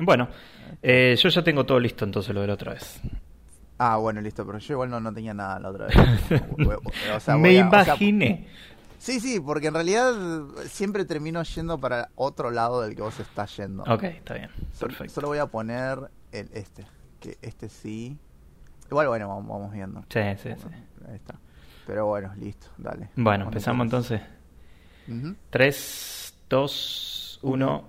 Bueno, eh, yo ya tengo todo listo entonces lo de la otra vez. Ah, bueno, listo, pero yo igual no, no tenía nada la otra vez. O sea, Me o sea, imaginé. sí, sí, porque en realidad siempre termino yendo para otro lado del que vos estás yendo. Ok, está bien. Perfecto. Solo voy a poner el este, que este sí. Igual, bueno, vamos, vamos viendo. Sí, sí, sí. Ahí está. Pero bueno, listo, dale. Bueno, empezamos entonces. Ujú. 3, 2, 1.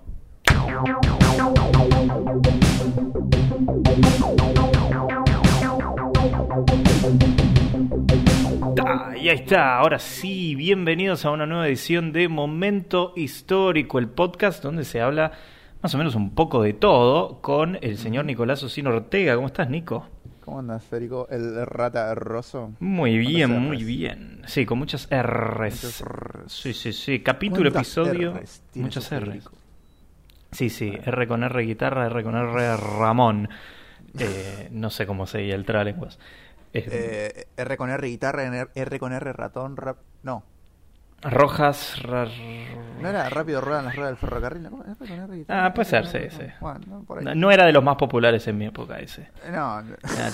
Y ahí está, ahora sí, bienvenidos a una nueva edición de Momento Histórico, el podcast donde se habla más o menos un poco de todo con el señor Nicolás Osino Ortega. ¿Cómo estás, Nico? ¿Cómo andas, Federico? El rata roso. Muy bien, muy bien. Sí, con muchas R's. Muchas Rs. Sí, sí, sí. Capítulo, ¿Cuántas episodio. Rs Muchas R's. Federico? Sí, sí. R con R guitarra, R con R Ramón. Eh, no sé cómo seguía el tralenguas. Eh, Eh, R con R guitarra, R, con R ratón, rap... No, Rojas. no era rápido ruedan las ruedas del ferrocarril. ¿no? R con R guitarra. Ah, puede ser, sí, sí. Bueno, no, por ahí. No, no era de los más populares en mi época ese. No, Ah,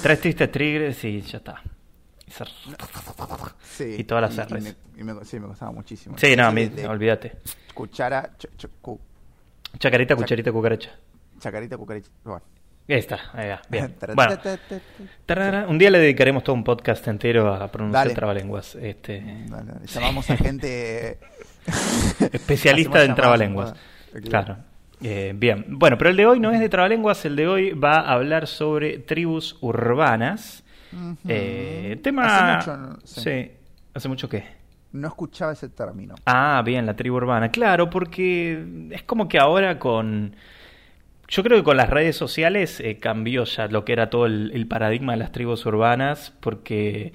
Tres tristes tigres y ya está. Y se- sí. Y todas las y Rs. me- y me- sí, me costaba muchísimo. Sí, no, a mí, olvídate. Cuchara, ch- ch- cu- Chacarita, Chac- cucharita, cucaracha. chacarita, cucaricha. Bueno. Ahí está, ahí va. Bien. Bueno, tarara, un día le dedicaremos todo un podcast entero a pronunciar Dale. trabalenguas. Este, Dale. Llamamos a gente. especialista en trabalenguas. Claro. Eh, bien. Bueno, pero el de hoy no es de trabalenguas, el de hoy va a hablar sobre tribus urbanas. Eh, tema. Hace mucho, no- sí. sí. ¿Hace mucho qué? No escuchaba ese término. Ah, bien, la tribu urbana. Claro, porque es como que ahora con... Yo creo que con las redes sociales eh, cambió ya lo que era todo el, el paradigma de las tribus urbanas, porque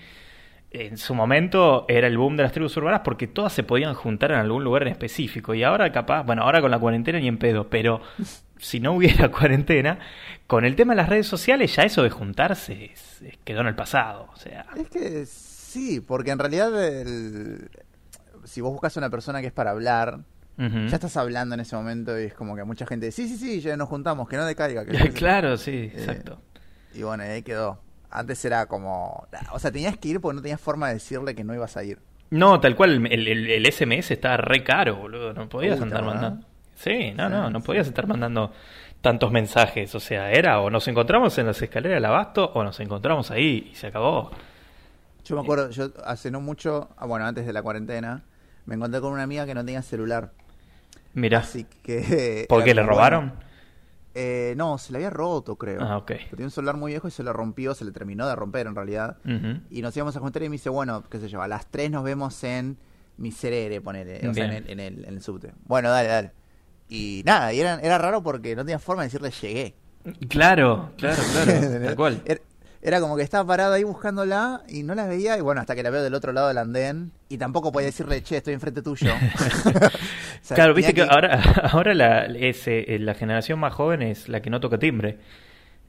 en su momento era el boom de las tribus urbanas porque todas se podían juntar en algún lugar en específico. Y ahora capaz, bueno, ahora con la cuarentena ni en pedo, pero si no hubiera cuarentena, con el tema de las redes sociales ya eso de juntarse es- es- quedó en el pasado. O sea, Es que sí, porque en realidad el- si vos buscas una persona que es para hablar, ya estás hablando en ese momento y es como que mucha gente, sí, sí, sí, ya nos juntamos, que no decaiga. Que no sé qué". claro, sí, exacto. Y bueno, ahí quedó. Antes era como, o sea, tenías que ir porque no tenías forma de decirle que no ibas a ir. No, tal cual, el, el, el SMS estaba re caro, boludo. No podías Uy, andar mandando. Sí, no, Sí, no, no podías estar mandando tantos mensajes. O sea, era o nos encontramos en las escaleras del abasto o nos encontramos ahí y se acabó. Yo me acuerdo, yo hace no mucho, ah, bueno, antes de la cuarentena, me encontré con una amiga que no tenía celular. Mira, Así que... ¿por qué le robaron? bueno, eh, no, se le había roto, creo. Ah, ok. Tenía un celular muy viejo y se le rompió, se le terminó de romper en realidad. Y nos íbamos a juntar y me dice, bueno, qué sé yo, a las 3 nos vemos en Miserere, ponele, o sea, en el, en, el, en el subte. Bueno, dale, dale. Y nada, y era, era raro porque no tenía forma de decirle llegué. Claro, claro, claro, tal cual. Era, era como que estaba parado ahí buscándola y no la veía y bueno, hasta que la veo del otro lado del andén y tampoco podía decirle, che, estoy enfrente tuyo. O sea, Claro, viste que ahora, ahora la, ese, eh, la generación más joven es la que no toca timbre.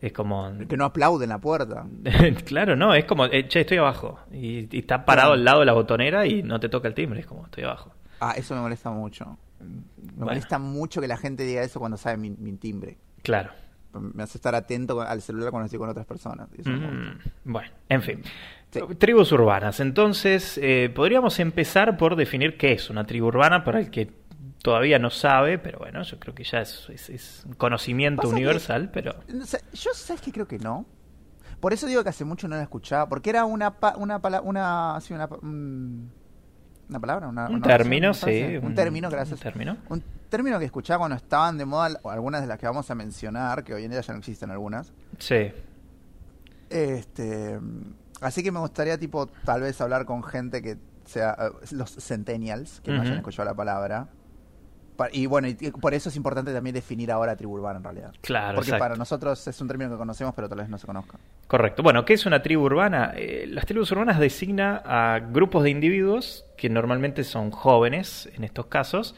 Es como... Que no aplaude en la puerta. claro, no, es como, eh, che, estoy abajo. Y, y está parado al lado de la botonera y no te toca el timbre, es como, estoy abajo. Ah, eso me molesta mucho. Me Bueno. molesta mucho que la gente diga eso cuando sabe mi, mi timbre. Claro. Me hace estar atento al celular cuando estoy con otras personas. y eso. Mm, bueno, en fin. Sí. Tribus urbanas. Entonces, eh, podríamos empezar por definir qué es una tribu urbana para el que todavía no sabe, pero bueno, yo creo que ya es, es- es un conocimiento que- universal, pero... Yo sabes que creo que no. Por eso digo que hace mucho no la escuchaba, porque era una pa- una pala- una sí, una una palabra, una, Un una término, sí. un, término, gracias. Un término. Un término que escuchaba cuando estaban de moda o algunas de las que vamos a mencionar, que hoy en día ya no existen algunas. Sí. Este, así que me gustaría tipo tal vez hablar con gente que sea eh, los centennials, que no Ujú. hayan escuchado la palabra. Y bueno, y por eso es importante también definir ahora tribu urbana en realidad. Claro, Porque exacto. para nosotros es un término que conocemos, pero tal vez no se conozca. Correcto. Bueno, ¿qué es una tribu urbana? Eh, las tribus urbanas designa a grupos de individuos que normalmente son jóvenes, en estos casos,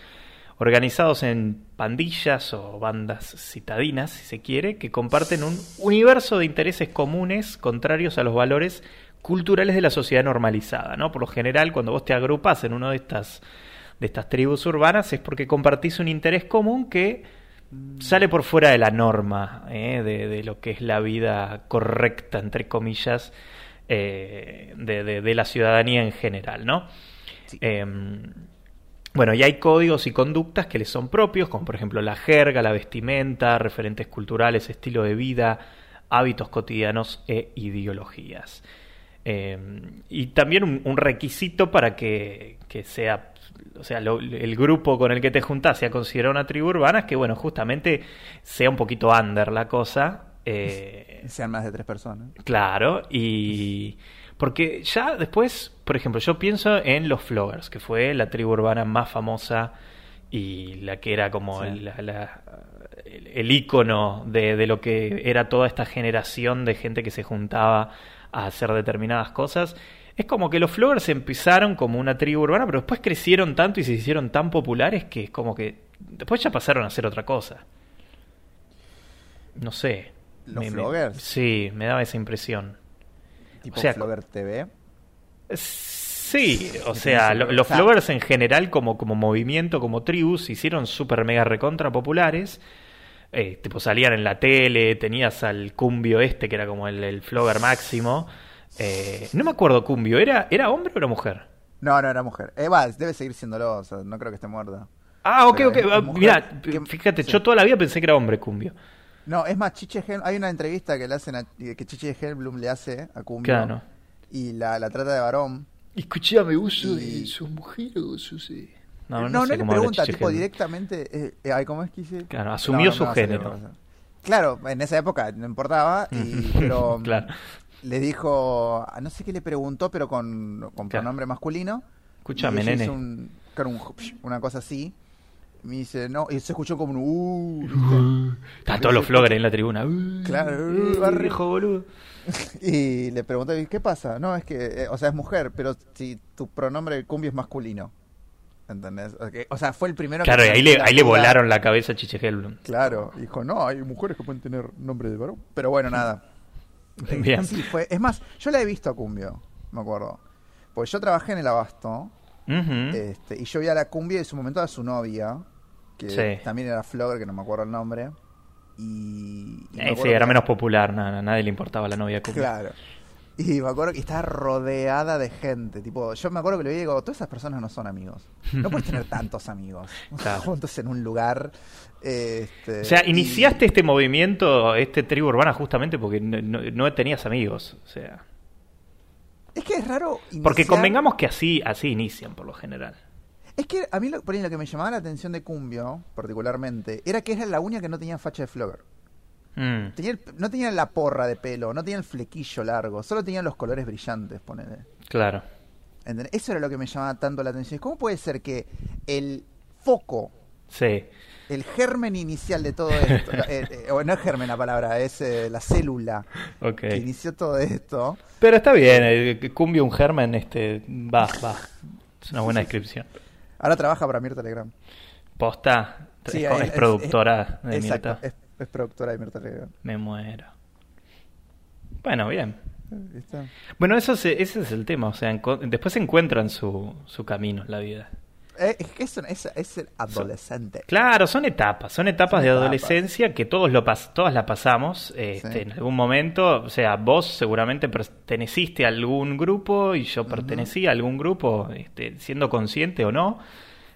organizados en pandillas o bandas citadinas, si se quiere, que comparten un universo de intereses comunes contrarios a los valores culturales de la sociedad normalizada, ¿no? Por lo general, cuando vos te agrupas en una de estas de estas tribus urbanas es porque compartís un interés común que sale por fuera de la norma, ¿eh? de, de lo que es la vida correcta, entre comillas, eh, de, de- de la ciudadanía en general, ¿no? Sí. Em, bueno, y hay códigos y conductas que les son propios, como por ejemplo la jerga, la vestimenta, referentes culturales, estilo de vida, hábitos cotidianos e ideologías. Eh, y también un, un requisito para que, que sea, o sea, lo- el grupo con el que te juntás sea considerado una tribu urbana, es que, bueno, justamente sea un poquito under la cosa. eh, Sean más de tres personas. Claro, y porque ya después, por ejemplo, yo pienso en los Floggers, que fue la tribu urbana más famosa y la que era como Sí. el, la- la- el, el ícono de, de lo que era toda esta generación de gente que se juntaba a hacer determinadas cosas. Es como que los Floggers empezaron como una tribu urbana, pero después crecieron tanto y se hicieron tan populares que es como que después ya pasaron a hacer otra cosa. No sé. ¿Los Me- sí, me daba esa impresión. Tipo O sea, Flogger TV. Sí, o sea, lo- los Floggers en general como, como movimiento, como tribus, se hicieron súper mega recontra populares. Eh, tipo salían en la tele, tenías al Cumbio este, que era como el, el Flogger máximo. Eh, no me acuerdo Cumbio, ¿era, ¿era hombre o era mujer? No, no, era mujer. Eh, va, debe seguir siéndolo, o sea, no creo que esté muerta. Ah, ok, Pero ok. ah, mujer Mira, que- fíjate, sí. yo toda la vida pensé que era hombre Cumbio. No, es más, Chiche Helm, hay una entrevista que le hacen a, que Chiche Helmblum le hace a Cumbio Claro. y la, la trata de varón. Escuchame, sos, Y- sos mujer o sos... eh? No, No, no, le pregunta, tipo directamente, eh, eh, ay, ¿cómo es que dice? Claro, asumió su género. Claro, en esa época no importaba, y, pero Claro. le dijo, no sé qué le preguntó, pero con, con Claro. pronombre masculino. Escúchame, nene. un- un- una cosa así. Me dice, no, y se escuchó como un uh, ¿viste? Están todos los Floggers en la tribuna. Uh, Claro, eh, uh, barrio. viejo boludo. Y le pregunté, ¿qué pasa? No, es que, eh, o sea, es mujer, pero si tu pronombre cumbia es masculino. ¿Entendés? O sea, fue el primero Claro, que ahí le, ahí le volaron la cabeza a Chiche Helblum. Claro, dijo, no, hay mujeres que pueden tener nombre de varón. Pero bueno, nada. Bien. Sí, fue. Es más, yo la he visto a Cumbio, me acuerdo. Pues yo trabajé en el Abasto este, y yo vi a la Cumbia y en su momento a su novia, que Sí. también era Flogger, que no me acuerdo el nombre. Y. y me Eh, sí, era menos popular, nada, nadie le importaba la novia Cumbia. Claro. Y me acuerdo que estaba rodeada de gente. Tipo, yo me acuerdo que le digo, todas esas personas no son amigos. No puedes tener tantos amigos Claro. juntos en un lugar. este, O sea, y- iniciaste este movimiento, este tribu urbana, justamente porque no, no- no tenías amigos. O sea, Es que es raro. porque iniciar- convengamos que así, así inician por lo general. Es que a mí lo, por ahí lo que me llamaba la atención de Cumbio, particularmente, era que era la única que no tenía facha de flogger. Mm, Tenía el- no tenía la porra de pelo, no tenía el flequillo largo, solo tenía los colores brillantes, ponele. claro. ¿Entendés? Eso era lo que me llamaba tanto la atención. ¿Cómo puede ser que el foco, Sí. el germen inicial de todo esto, eh, eh, o no es germen la palabra, es eh, la célula que inició todo esto, Pero está bien, eh, Cumbia un germen, este, va, va. Es una buena descripción. ahora trabaja para Mirta Telegram. Posta, Sí, es, es- es es- productora de Exacto, Mirta. es, es productora de Mirta. Me muero. Bueno, bien. ¿Viste? Bueno, eso es- ese es el tema. O sea, después encuentran su, su camino en la vida. Eh, es que es, un- es, es el adolescente. Claro, son etapas, son etapas Son de etapas. adolescencia que todos lo pas todas la pasamos este, Sí. en algún momento. O sea, vos seguramente perteneciste a algún grupo y yo pertenecí a algún grupo, este, siendo consciente o no.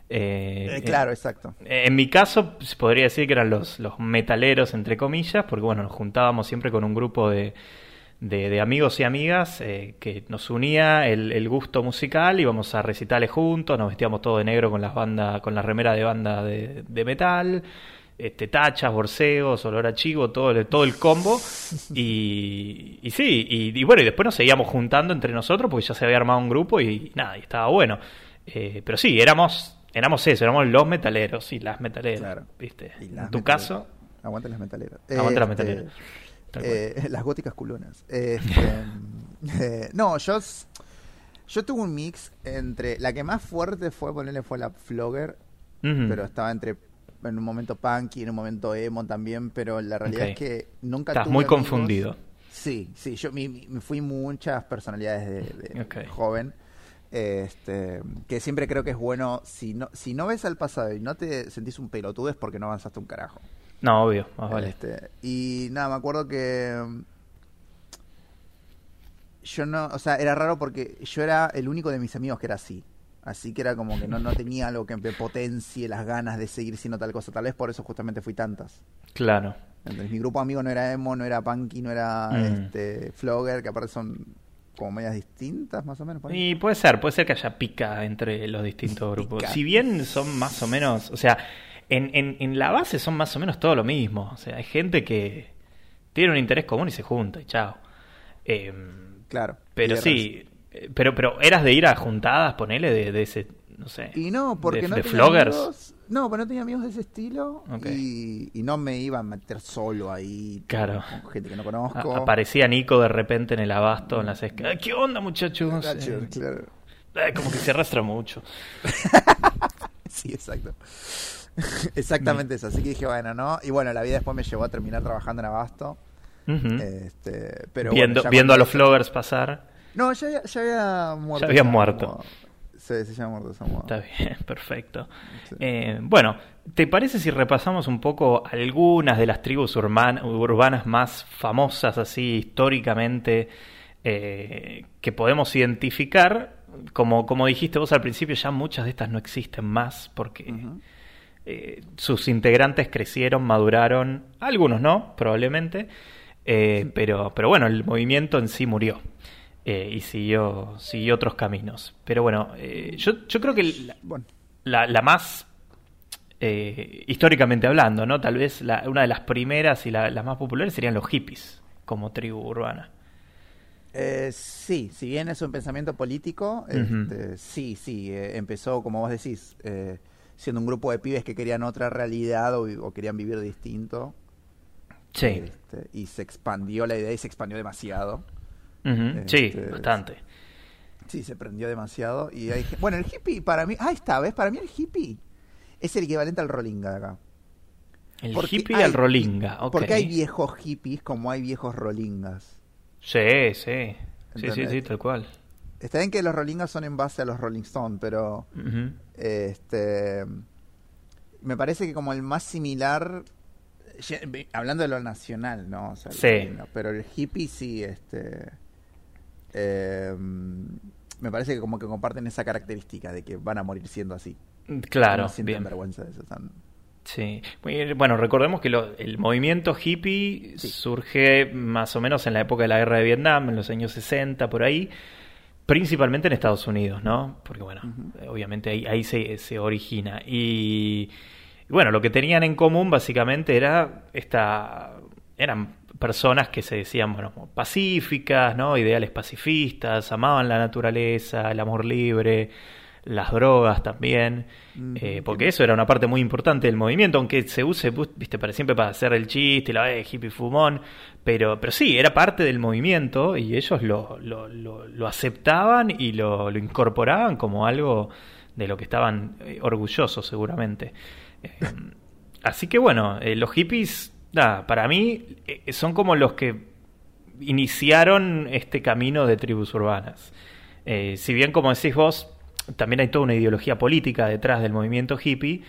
Eh, Eh, claro, exacto. eh, En mi caso, podría decir que eran los, los metaleros, entre comillas, porque bueno, nos juntábamos siempre con un grupo de, de, de amigos y amigas eh, que nos unía el, el gusto musical, íbamos a recitales juntos, nos vestíamos todo de negro con las bandas, con la remera de banda de, de metal, este, tachas, borseos, olor a chivo, todo, el- todo el combo. Y, y sí, y, y bueno, y después nos seguíamos juntando entre nosotros porque ya se había armado un grupo y, nada, y estaba bueno. Eh, pero sí, éramos, éramos eso, éramos los metaleros y las metaleras, Claro. ¿viste? Y En las tu metaleras. caso, Aguante las metaleras. aguanta las Este, metaleras. Tal cual. eh, las góticas culonas. Este, eh, no, yo, yo tuve un mix entre. La que más fuerte fue, ponerle, fue la Flogger, pero estaba entre. En un momento punky, en un momento emo también, pero la realidad es que nunca Estás tuve muy amigos- confundido. Sí, sí, yo me, me fui muchas personalidades de, joven. Este, que siempre creo que es bueno, si no, si no ves al pasado y no te sentís un pelotudo es porque no avanzaste un carajo. No, obvio, más vale. Este, y nada, me acuerdo que mm, yo no, o sea, era raro porque yo era el único de mis amigos que era así. Así que era como que no, no tenía algo que me potencie las ganas de seguir siendo tal cosa. Tal vez por eso justamente fui tantas. Claro. Entonces, mi grupo de amigos no era emo, no era punky, no era Mm. este, flogger, que aparte son como medias distintas más o menos. Y puede ser, puede ser que haya pica entre los distintos grupos. Pica. Si bien son más o menos, o sea, en, en, en la base son más o menos todo lo mismo. O sea, hay gente que tiene un interés común y se junta y chao. Eh, Claro. pero sí, eh, pero, pero eras de ir a juntadas, ponele, de, de ese, no sé. Y no, porque de, no de tenía floggers. amigos. No, pero no tenía amigos de ese estilo. Y, y no me iba a meter solo ahí. Claro. Con gente que no A- conozco. aparecía Nico de repente en el abasto, en las escaleras. ¿Qué onda, muchachos? Nacho, Eh, claro. eh, como que se arrastra mucho. Sí, exacto. Exactamente eso. Así que dije, bueno, no. Y bueno, la vida después me llevó a terminar trabajando en Abasto. Este, pero viendo bueno, viendo a los floggers pasar. No, ya, había- ya había muerto. Ya habían esa muerto. moda. Sí, muerto esa moda. Está bien, perfecto. Sí. Eh, bueno, ¿te parece si repasamos un poco algunas de las tribus urban- urbanas más famosas, así históricamente, eh, que podemos identificar? Como, como dijiste vos al principio, ya muchas de estas no existen más porque eh, sus integrantes crecieron, maduraron, algunos no, probablemente, eh, pero, pero bueno, el movimiento en sí murió eh, y siguió, siguió otros caminos. Pero bueno, eh, yo, yo creo que la, Bueno, la- la más, eh, históricamente hablando, ¿no? Tal vez la- una de las primeras y la- las más populares serían los hippies como tribu urbana. eh, sí, si bien es un pensamiento político, este, sí, sí, eh, empezó, como vos decís, siendo un grupo de pibes que querían otra realidad o, o querían vivir distinto. Sí, Este, y se expandió la idea y se expandió demasiado. Sí, este, bastante. Sí, se prendió demasiado. Y hay, bueno, el hippie para mí, ah, esta vez, para mí el hippie es el equivalente al rollinga de acá. El Porque hippie hay- al rolinga, ok. Porque hay viejos hippies como hay viejos rolingas. Sí, sí. Sí, sí, sí, tal cual. Está bien que los rolingas son en base a los Rolling Stones, pero este me parece que como el más similar hablando de lo nacional, ¿no? O sea, Sí. rolinga, pero el hippie sí este eh, me parece que como que comparten esa característica de que van a morir siendo así. Claro, no sienten bien. vergüenza de eso. Sí. Bueno, recordemos que lo- el movimiento hippie Sí. surge más o menos en la época de la guerra de Vietnam, en los años 60, por ahí, principalmente en Estados Unidos, ¿no? Porque, bueno, obviamente ahí, ahí se, se origina. Y, y bueno, lo que tenían en común básicamente era esta. eran personas que se decían, bueno, pacíficas, ¿no? Ideales pacifistas, amaban la naturaleza, el amor libre, las drogas también. Eh, porque eso era una parte muy importante del movimiento, aunque se use, viste, para siempre para hacer el chiste, la eh, hippie fumón, pero, pero sí, era parte del movimiento y ellos lo, lo, lo, lo aceptaban y lo, lo incorporaban como algo de lo que estaban eh, orgullosos seguramente. Eh, así que bueno, los hippies, nada, para mí eh, son como los que iniciaron este camino de tribus urbanas. Eh, si bien, como decís vos, también hay toda una ideología política detrás del movimiento hippie,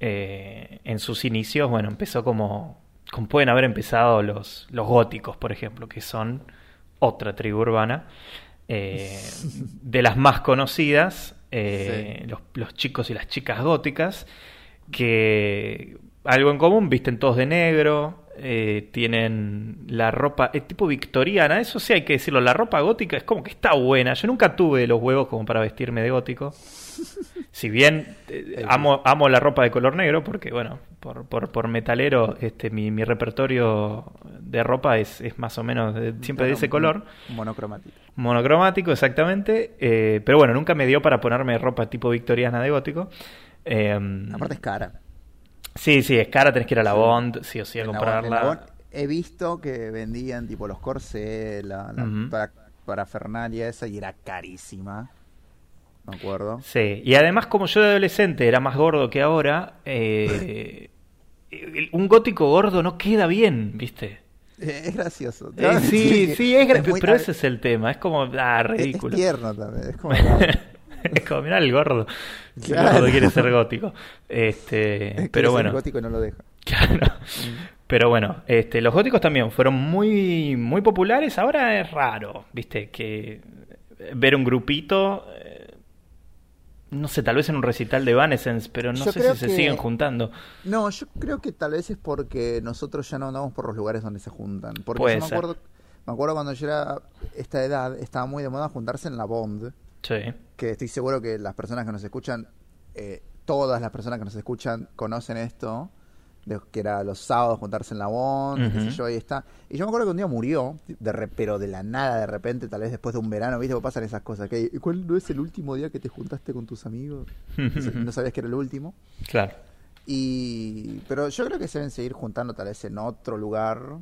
eh, en sus inicios, bueno, empezó como, como pueden haber empezado los, los góticos, por ejemplo, que son otra tribu urbana, eh, de las más conocidas, Sí. los, los chicos y las chicas góticas, que algo en común, visten todos de negro, eh, tienen la ropa, es tipo victoriana, eso sí hay que decirlo, la ropa gótica es como que está buena, yo nunca tuve los huevos como para vestirme de gótico, si bien eh, amo, amo la ropa de color negro, porque bueno, por, por, por metalero, este mi, mi repertorio de ropa es, es más o menos de- siempre de ese color. Monocromático. Monocromático, exactamente. eh, pero bueno, nunca me dio para ponerme ropa tipo victoriana de gótico. Eh, Aparte es cara. Sí, sí, es cara, tenés que ir a la Sí. Bond, sí o sí, a En la- comprarla. la he visto que vendían tipo los corsés, la, la para, parafernalia esa y era carísima. Me acuerdo. Sí, y además como yo de adolescente era más gordo que ahora, eh, un gótico gordo no queda bien, ¿viste? Es gracioso. Eh, sí, sí, es, gra- muy- pero ese es el tema, es como, ah, es- ridículo. Es tierno también. Es como. es como, mirá el gordo. El Claro. gordo quiere ser gótico. Este, pero bueno. gótico no lo deja. Claro. Pero bueno, este, los góticos también fueron muy, muy populares. Ahora es raro, viste, que ver un grupito, eh, no sé, tal vez en un recital de Evanescence, pero no Yo sé si se siguen juntando. No, yo creo que tal vez es porque nosotros ya no andamos por los lugares donde se juntan. Porque Puede yo me ser. acuerdo, me acuerdo cuando yo era esta edad, estaba muy de moda juntarse en la Bond, Sí, que estoy seguro que las personas que nos escuchan, eh, todas las personas que nos escuchan conocen esto, de que era los sábados juntarse en la Bond, qué sé yo, ahí está. Y yo me acuerdo que un día murió, de re- pero de la nada, de repente, tal vez después de un verano, ¿viste? Porque pasan esas cosas. Que, ¿Cuál no es el último día que te juntaste con tus amigos? Y no sabías que era el último. claro. Y pero yo creo que se deben seguir juntando tal vez en otro lugar,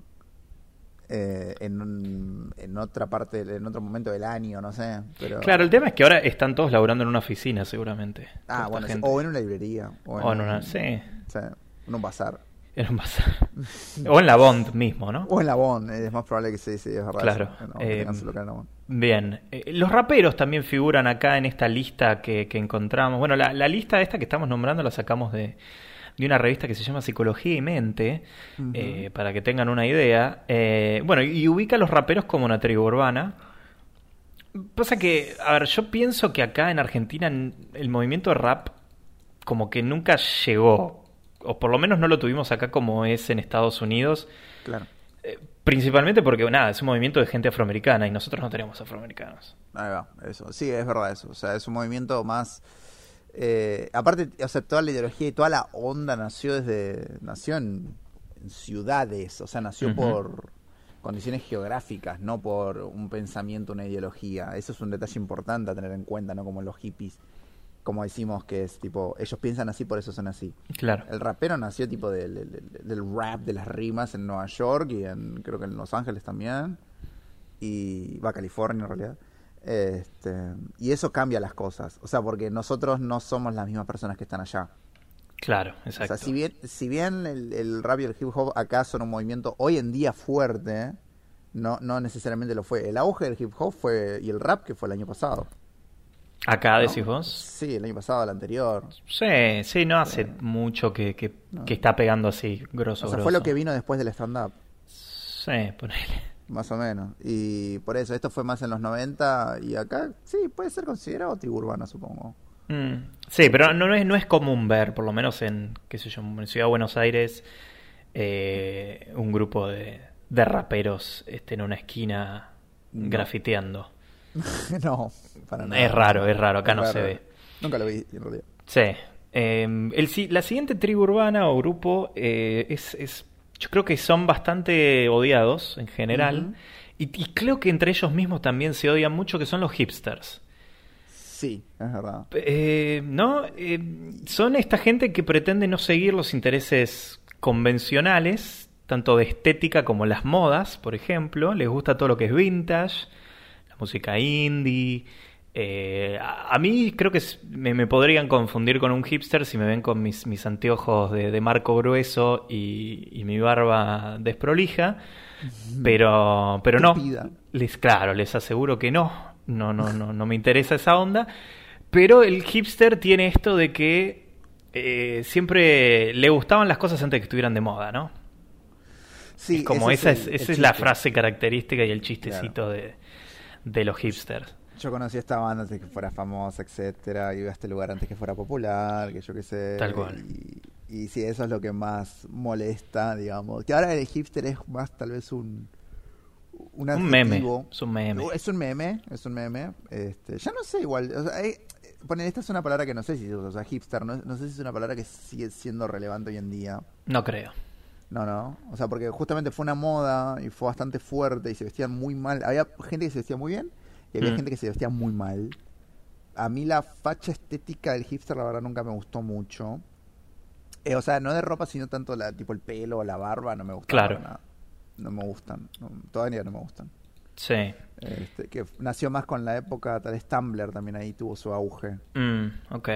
eh, en, un- en otra parte, en otro momento del año, no sé. Pero... Claro, el tema es que ahora están todos laburando en una oficina, seguramente. Ah, bueno, sí, gente. o en una librería. O en, O en una- sí. o sea, en un bazar. En un bazar. o en la Bond mismo, ¿no? O en la Bond, es más probable que se sí, es verdad. Claro, eso, no, eh, local. Bien, Eh, los raperos también figuran acá en esta lista que, que encontramos. Bueno, la, la lista esta que estamos nombrando la sacamos de, de una revista que se llama Psicología y Mente, eh, para que tengan una idea. Eh, bueno, y ubica a los raperos como una tribu urbana. Pasa que, a ver, yo pienso que acá en Argentina el movimiento de rap como que nunca llegó, o por lo menos no lo tuvimos acá como es en Estados Unidos. Claro. Eh, Principalmente porque, nada, es un movimiento de gente afroamericana y nosotros no tenemos afroamericanos. Ahí va, eso. Sí, es verdad eso. O sea, es un movimiento más... eh, aparte, o sea, toda la ideología y toda la onda nació desde... Nació en, en ciudades, o sea, nació por condiciones geográficas, no por un pensamiento, una ideología. Eso es un detalle importante a tener en cuenta, ¿no? Como los hippies, como decimos que es tipo, ellos piensan así, por eso son así. Claro. El rapero nació tipo del- del rap, de las rimas en Nueva York y en creo que en Los Ángeles también. Y va a California en realidad. Este, y eso cambia las cosas. O sea, porque nosotros no somos las mismas personas que están allá. Claro, O exacto. sea, si bien, si bien el, el rap y el hip hop acá son un movimiento hoy en día fuerte, no, no necesariamente lo fue. El auge del hip hop fue y el rap que fue el año pasado. Acá ¿no? decís vos. Sí, el año pasado, el anterior. Sí, sí, no hace mucho que, que, No. que está pegando así, grosso, O sea, grosso. fue lo que vino después del stand-up. Sí, ponele. Más o menos. Y por eso, esto fue más en los 90 y acá sí, puede ser considerado tribu urbana, supongo. Mm, Sí, pero no, no es, no es común ver, por lo menos en, qué sé yo, en Ciudad de Buenos Aires, eh, un grupo de, de raperos este, en una esquina No. grafiteando. no, para nada. Es raro, es raro, acá no se ve. Nunca lo vi, en realidad. Sí. Eh, el la siguiente tribu urbana o grupo eh, es, es- yo creo que son bastante odiados en general. Y creo que entre ellos mismos también se odian mucho, que son los hipsters. Sí, es verdad. Eh, ¿No? Eh, son esta gente que pretende no seguir los intereses convencionales, tanto de estética como las modas, por ejemplo. Les gusta todo lo que es vintage, la música indie. Eh, a, a mí creo que me, me podrían confundir con un hipster si me ven con mis, mis anteojos de, de marco grueso y, y mi barba desprolija. Pero, pero no. Les, claro, les aseguro que no. No, no, no, no me interesa esa onda. Pero el hipster tiene esto de que eh, siempre le gustaban las cosas antes de que estuvieran de moda, ¿no? Sí, es como esa es, el- esa el es la frase característica y el chistecito de, de los hipsters. Yo conocí esta banda antes de que fuera famosa, etcétera, y iba a este lugar antes que fuera popular, que yo qué sé. Tal cual. Y, y sí, eso es lo que más molesta, digamos. Que ahora el hipster es más tal vez un... Un, Un meme. Es un meme. Es un meme, es un meme. Este, ya no sé igual. O sea, poner, esta es una palabra que no sé si se usa, o sea, hipster, no, no sé si es una palabra que sigue siendo relevante hoy en día. No creo. No, no. O sea, porque justamente fue una moda y fue bastante fuerte y se vestían muy mal. Había gente que se vestía muy bien y había Mm. gente que se vestía muy mal. A mí la facha estética del hipster, la verdad, nunca me gustó mucho. Eh, o sea, no de ropa, sino tanto la, tipo el pelo o la barba, no me gustan Claro. nada. No me gustan. No, todavía no me gustan. Sí. Este, que nació más con la época, tal vez Tumblr también ahí tuvo su auge, Mm, ok,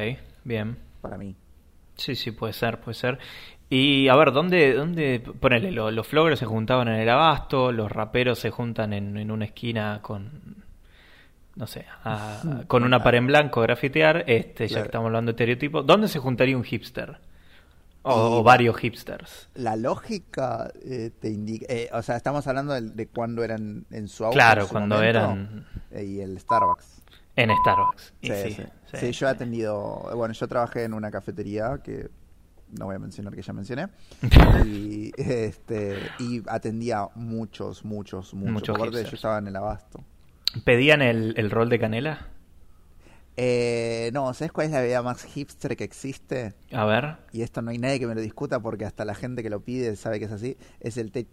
bien. para mí. Sí, sí, puede ser, puede ser. Y a ver, ¿dónde, dónde ponele, lo- los floggers se juntaban en el abasto, los raperos se juntan en, en una esquina con, no sé, a- con una pared en blanco grafitear, este, ya Claro. que estamos hablando de estereotipos, ¿dónde se juntaría un hipster? O, o varios hipsters. La lógica eh, te indica, eh, o sea, estamos hablando de, de cuando eran en su auge. Claro, su cuando momento, eran- eh, y el Starbucks. En Starbucks. Sí, sí, sí. sí, Sí, yo he atendido, bueno, yo trabajé en una cafetería que no voy a mencionar que ya mencioné. y este y atendía muchos, muchos, muchos. Muchos yo estaba en el abasto. ¿Pedían el, el rol de canela? Eh, no, ¿sabes cuál es la bebida más hipster que existe? A ver. Y esto no hay nadie que me lo discuta porque hasta la gente que lo pide sabe que es así. Es el té,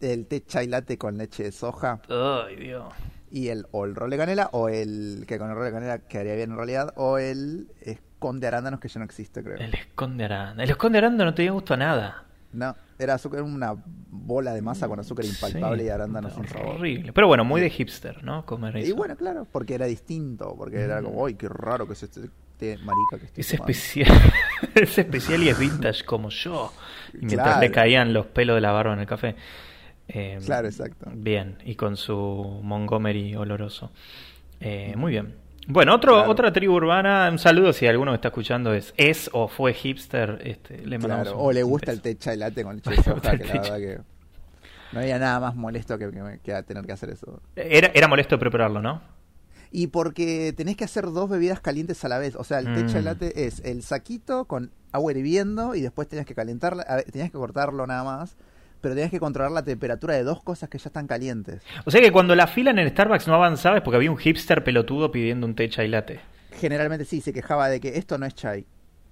el té chai latte con leche de soja Ay, Dios. y el o el rol de canela o el que con el rol de canela quedaría bien en realidad o el esconde arándanos que ya no existe creo. El esconde aranda. El esconde aranda no tenía gusto a nada. No, era azúcar, una bola de masa con azúcar impalpable Sí, y arándanos sin sabor. Horrible. Pero bueno, muy de hipster, ¿no? Comer eso. Y bueno, claro, porque era distinto, porque era como, ¡ay, qué raro que es este té marica que estoy Es tomando". especial. es especial y es vintage como yo. Y mientras Claro. le caían los pelos de la barba en el café. Eh, Claro, exacto. Bien, y con su Montgomery oloroso. Eh, muy bien. Bueno, otro, Claro. otra tribu urbana, un saludo si alguno que está escuchando es, es o fue hipster, este, le mandamos Claro, un- o le gusta el té chai latte con O de el que té la verdad que no había nada más molesto que, que, que tener que hacer eso. Era, era molesto prepararlo, ¿no? Y porque tenés que hacer dos bebidas calientes a la vez. O sea, el té chai Mm. latte es el saquito con agua hirviendo y después tenías que calentarla, tenías que cortarlo nada más, pero tenías que controlar la temperatura de dos cosas que ya están calientes. O sea que cuando la fila en el Starbucks no avanzaba es porque había un hipster pelotudo pidiendo un té chai latte. Generalmente sí, se quejaba de que esto no es chai,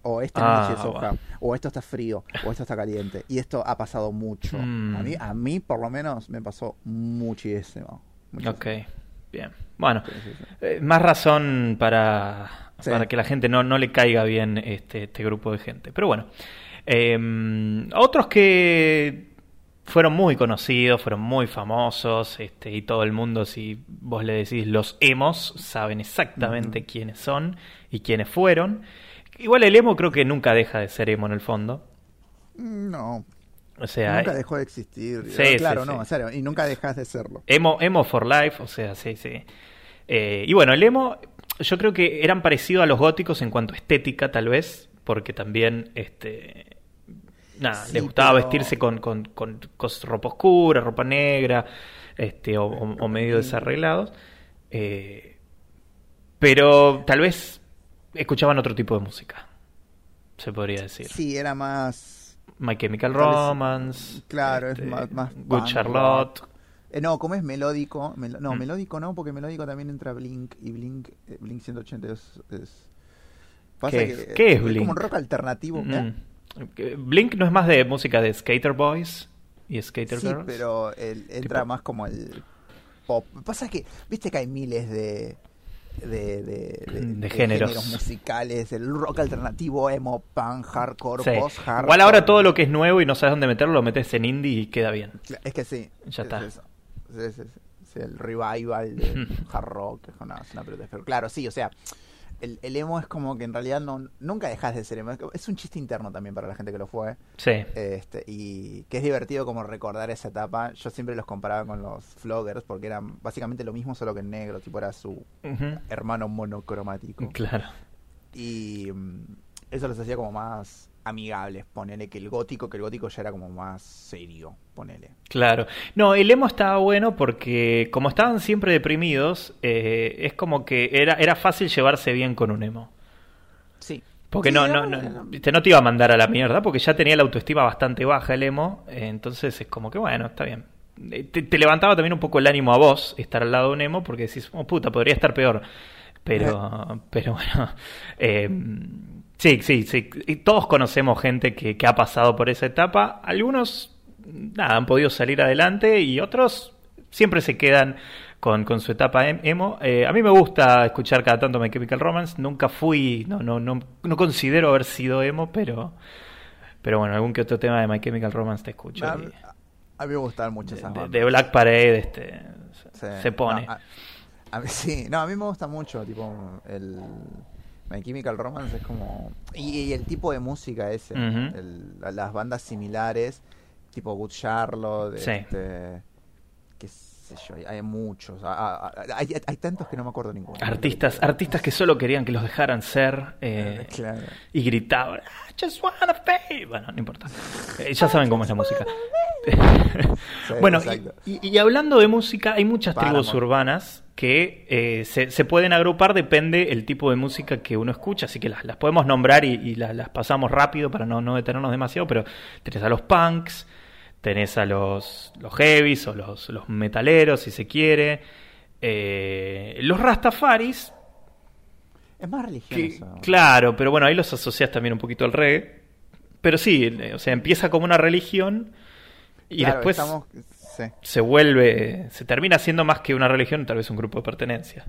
o esto no Ah, es soja, bueno. o esto está frío, o esto está caliente. Y esto ha pasado mucho. Mm. A, mí, a mí, por lo menos, me pasó muchísimo. muchísimo. Ok, bien. Bueno, Sí, sí, sí. eh, más razón para, Sí. para que la gente no, no le caiga bien este, este grupo de gente. Pero bueno, eh, otros que fueron muy conocidos, fueron muy famosos, este, y todo el mundo, si vos le decís los emos, saben exactamente quiénes son y quiénes fueron. Igual el emo creo que nunca deja de ser emo en el fondo. No, O sea, nunca eh, dejó de existir. Sí, claro, sí, no, sí. en serio, y nunca dejas de serlo. Emo, emo for life, o sea, sí, sí. Eh, y bueno, el emo, yo creo que eran parecidos a los góticos en cuanto a estética, tal vez, porque también, este, nada, Sí, les gustaba pero- vestirse con, con, con, con ropa oscura, ropa negra, este, o, o- o medio desarreglados. Eh, pero tal vez escuchaban otro tipo de música, se podría decir. Sí, era más. My Chemical vez- Romance, claro, es este, más- más Good punk Charlotte. eh, no, como es melódico. no, Mm. melódico no, porque melódico también entra Blink. Y Blink, eh, Blink 180 es. es- Pasa ¿Qué que es? ¿Qué es como Blink? un rock alternativo. ¿eh? Mm. Blink no es más de música de Skater Boys y Skater Sí, Girls. pero el- entra Tipo- más como el pop. Pasa que, viste que hay miles de. De, de, De géneros. musicales, el rock alternativo, emo, punk, hardcore, Sí. post-hardcore. Igual ahora todo lo que es nuevo y no sabes dónde meterlo, lo metes en indie y queda bien. Es que sí. Ya es está. eso. Sí, el revival de hard rock, es una, es una pelota. Pero claro, sí, o sea, el, el emo es como que en realidad no, nunca dejas de ser emo. Es un chiste interno también para la gente que lo fue. Sí. Este, y que es divertido como recordar esa etapa. Yo siempre los comparaba con los floggers porque eran básicamente lo mismo, solo que en negro, tipo era su hermano monocromático. Claro. Y mm, eso los hacía como más amigables, ponele que el gótico, que el gótico ya era como más serio, ponele. Claro. No, el emo estaba bueno porque como estaban siempre deprimidos, eh, es como que era, era fácil llevarse bien con un emo. Sí. Porque Sí, no, no, no, viste, no te iba a mandar a la mierda, porque ya tenía la autoestima bastante baja el emo, eh, entonces es como que bueno, está bien. Eh, Te, te levantaba también un poco el ánimo a vos estar al lado de un emo, porque decís, oh puta, podría estar peor. Pero, pero bueno, eh, sí, sí, sí. Y todos conocemos gente que, que ha pasado por esa etapa. Algunos, nada, han podido salir adelante y otros siempre se quedan con, con su etapa em- emo. Eh, a mí me gusta escuchar cada tanto My Chemical Romance. Nunca fui, no, no, no, no considero haber sido emo, pero, pero bueno, algún que otro tema de My Chemical Romance te escucho. A, y a mí me gustaban mucho esas de, bandas. de Black Parade este, Sí. se pone. No, a, a mí, sí, no, a mí me gusta mucho, tipo, el My Chemical Romance es como... Y, y el tipo de música ese, Ujú. el- las bandas similares, tipo Good Charlotte, Sí. este, qué sé yo, hay, hay muchos. Ah, hay, hay tantos que no me acuerdo ninguno. Artistas, artistas que solo querían que los dejaran ser eh, Claro. y gritaban, "I just wanna be". Bueno, no importa. Eh, ya saben cómo es la música. Sí, bueno, y, y hablando de música, hay muchas tribus Paramore. urbanas que eh, se, se pueden agrupar, depende el tipo de música que uno escucha, así que las, las podemos nombrar y, y las, las pasamos rápido para no, no detenernos demasiado, pero tenés a los punks, tenés a los, los heavies o los, los metaleros, si se quiere, eh, los rastafaris, Es más que- religioso. claro, pero bueno, ahí los asocias también un poquito al reggae, pero sí, eh, o sea, empieza como una religión y Claro, después estamos- sí. se vuelve, se termina siendo más que una religión, tal vez un grupo de pertenencia.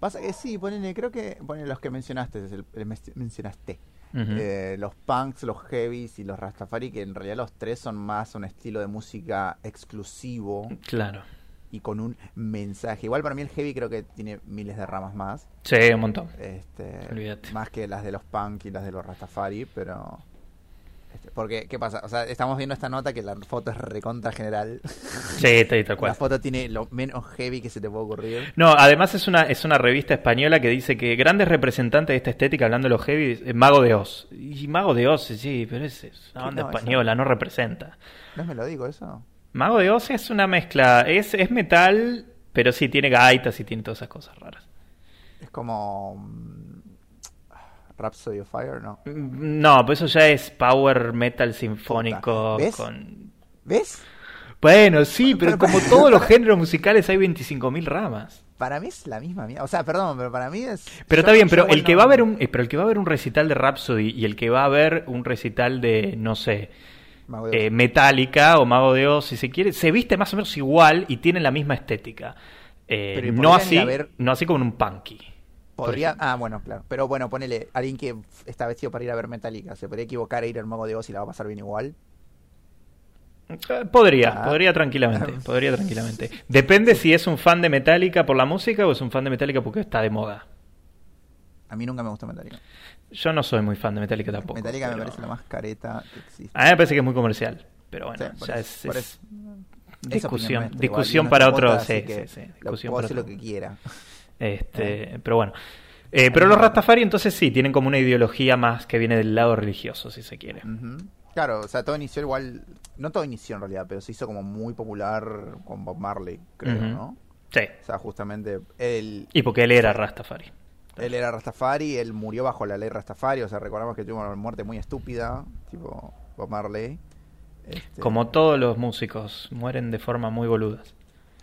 Pasa que sí, ponele, creo que ponele los que mencionaste, el- el mencionaste. Eh, los punks, los heavies y los rastafari, que en realidad los tres son más un estilo de música exclusivo Claro. y con un mensaje. Igual para mí el heavy creo que tiene miles de ramas más. Sí, un montón. Este, Olvídate. más que las de los punk y las de los rastafari, pero... este, porque, ¿qué pasa? O sea, estamos viendo esta nota que la foto es recontra general. Sí, tal, tal La cual. foto tiene lo menos heavy que se te puede ocurrir. No, además es una, es una revista española que dice que grandes representantes de esta estética, hablando de los heavy, es Mago de Oz. Y Mago de Oz, sí, pero es, es una banda No, eso- española, no representa. ¿No me lo digo eso? Mago de Oz es una mezcla, es, es metal, pero sí tiene gaitas y tiene todas esas cosas raras. Es como... Rhapsody of Fire, ¿no? No, pues eso ya es power metal sinfónico ¿Ves? con... ¿Ves? Bueno, sí, pero como todos los géneros musicales hay 25.000 ramas. Para mí es la misma mierda. O sea, perdón, pero para mí es... Pero yo- está bien, yo pero el que va a ver un, eh, pero el que va a ver un recital de Rhapsody y el que va a ver un recital de, no sé, eh. Metallica o Mago de Oz, si se quiere, se viste más o menos igual y tienen la misma estética. Eh, Pero ¿y no así, no así como en un punky. Podría... Ah, bueno, claro. Pero bueno, ponele, alguien que está vestido para ir a ver Metallica, ¿se podría equivocar e ir al Mago de Oz y la va a pasar bien igual? Eh, Podría, Ah. podría tranquilamente, podría tranquilamente. Depende si es un fan de Metallica por la música o es un fan de Metallica porque está de moda. A mí nunca me gustó Metallica. Yo no soy muy fan de Metallica tampoco. Metallica me pero- parece la más careta que existe. A mí me parece que es muy comercial, pero bueno, Sí, ya eso, es, discusión, discusión para otro, sí, sí, sí, discusión para hacer lo que quiera. Este, pero bueno. Eh, pero los Rastafari entonces sí, tienen como una ideología más que viene del lado religioso, si se quiere. Claro, o sea, todo inició igual, no todo inició en realidad, pero se hizo como muy popular con Bob Marley, creo. ¿no? Sí. O sea, justamente él, Y porque él era Rastafari. él era Rastafari, él murió bajo la ley Rastafari, o sea, recordamos que tuvo una muerte muy estúpida, tipo Bob Marley. Este, Como todos los músicos, mueren de forma muy boludas.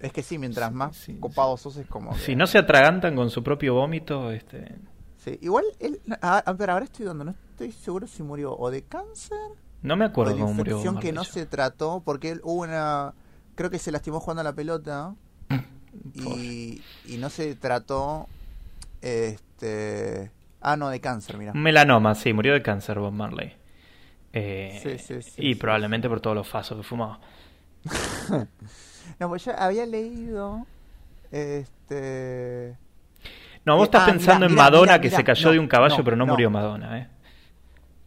Es que sí, mientras más sí, copado sos es como... que- Si no se atragantan con su propio vómito, este... Sí, igual, él, ah, pero ahora estoy dando, no estoy seguro si murió o de cáncer No me o acuerdo de cómo murió. infección que no se trató, porque él hubo una... Creo que se lastimó jugando a la pelota y, y no se trató este ah no de cáncer mira Melanoma, sí, murió de cáncer Bob Marley. Eh, Sí, sí, sí, y sí, probablemente por todos los fasos que fumaba. no pues yo había leído este No, vos Eh, estás ah, pensando en Madonna que se cayó no, de un caballo, no, pero no, no. murió Madonna, ¿eh?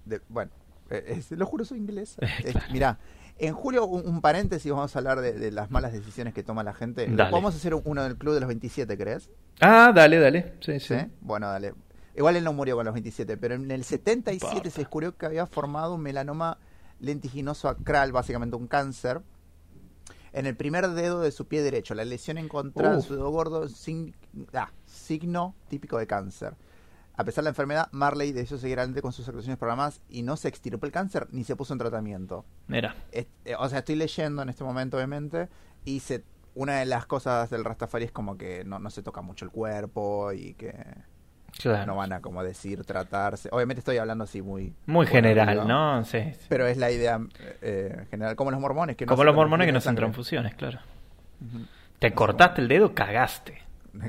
de- bueno eh, es- lo juro soy inglés Claro. mira en julio un, un paréntesis vamos a hablar de, de las malas decisiones que toma la gente Dale. podemos hacer uno del club de los 27 ¿crees? Ah, dale, dale. Sí, sí. ¿Sí? Bueno, dale. Igual él no murió con los 27, pero en el 77 Importa. se descubrió que había formado un melanoma lentiginoso acral, básicamente un cáncer, en el primer dedo de su pie derecho. La lesión encontrada en su dedo gordo, sin- ah, signo típico de cáncer. A pesar de la enfermedad, Marley decidió seguir adelante con sus actuaciones programadas y no se extirpó el cáncer ni se puso en tratamiento. Mira. Eh, o sea, estoy leyendo en este momento, obviamente, y se, una de las cosas del Rastafari es como que no, no se toca mucho el cuerpo y que Claro. no van a, como decir, tratarse. Obviamente estoy hablando así muy... Muy general, ¿no? Sí. sí. Pero es la idea eh, general, como los mormones. que no Como los mormones que no hacen transfusiones, claro. Te cortaste el dedo, cagaste.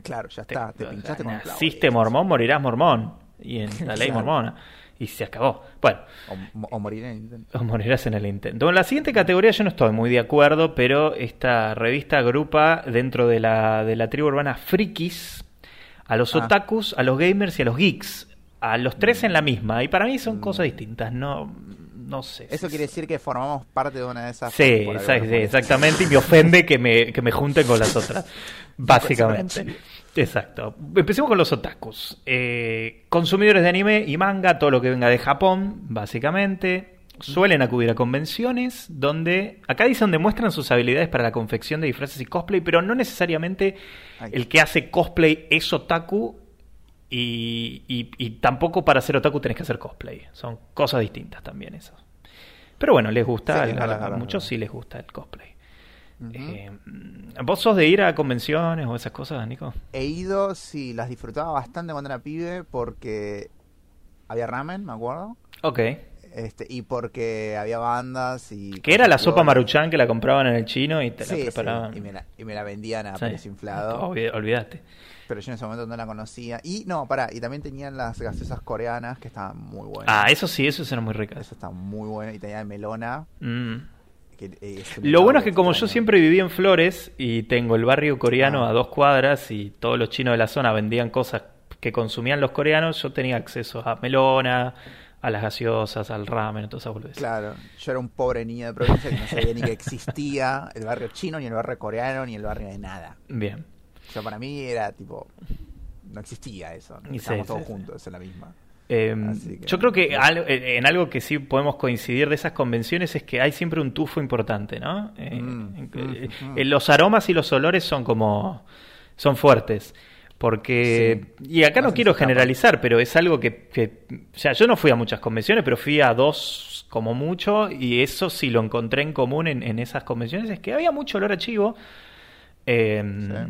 Claro, ya está, te, pinchaste con un clavo. Naciste mormón, morirás mormón. Y en la ley Claro. mormona. Y se acabó. Bueno, O, o en el intento. o morirás en el intento. En la siguiente categoría yo no estoy muy de acuerdo, pero esta revista agrupa dentro de la, de la tribu urbana frikis a los Ah. otakus, a los gamers y a los geeks. A los tres en la misma. Y para mí son Mm. cosas distintas. No, no sé. Eso si- quiere decir que formamos parte de una de esas. Sí, exact- sí, exactamente, y me ofende que me, que me junten con las otras, básicamente. Exacto. Empecemos con los otakus. Eh, consumidores de anime y manga, todo lo que venga de Japón, básicamente. Suelen acudir a convenciones donde, acá dice donde muestran sus habilidades para la confección de disfraces y cosplay, pero no necesariamente el que hace cosplay es otaku y, y- y tampoco para ser otaku tenés que hacer cosplay. Son cosas distintas también eso. Pero bueno, les gusta, Sí, a- muchos sí les gusta el cosplay. Eh, ¿Vos sos de ir a convenciones o esas cosas, Nico? He ido, sí, las disfrutaba bastante cuando era pibe porque había ramen, me acuerdo. Ok. Este, y porque había bandas y. Que era la sopa maruchan que la compraban en el chino y te Sí, la sí, preparaban. y, me la, y me la vendían a Sí. precio inflado. Olvi- Olvídate. Pero yo en ese momento no la conocía. Y no, pará, y también tenían las gaseosas coreanas que estaban muy buenas. Ah, eso sí, eso eran muy ricas. Eso está muy bueno. Y tenía melona. Mm. que, eh, Lo bueno es que como yo siempre viví en Flores y tengo el barrio coreano Ah. a dos cuadras y todos los chinos de la zona vendían cosas que consumían los coreanos, yo tenía acceso a melona, a las gaseosas, al ramen, todas esas boludeces. Claro, yo era un pobre niño de provincia que no sabía ni que existía el barrio chino, ni el barrio coreano, ni el barrio de nada. Bien. O sea, para mí era tipo. No existía eso. Sí, Estábamos sí, todos sí. juntos en la misma. Eh, que- Yo creo que al- eh, en algo que sí podemos coincidir de esas convenciones es que hay siempre un tufo importante, ¿no? Eh, Mm, mm, eh, mm. eh, los aromas y los olores son como son fuertes. Porque, y acá no quiero generalizar, pero es algo que, que, o sea, yo no fui a muchas convenciones, pero fui a dos como mucho, y eso sí lo encontré en común en, en esas convenciones, es que había mucho olor a chivo. eh,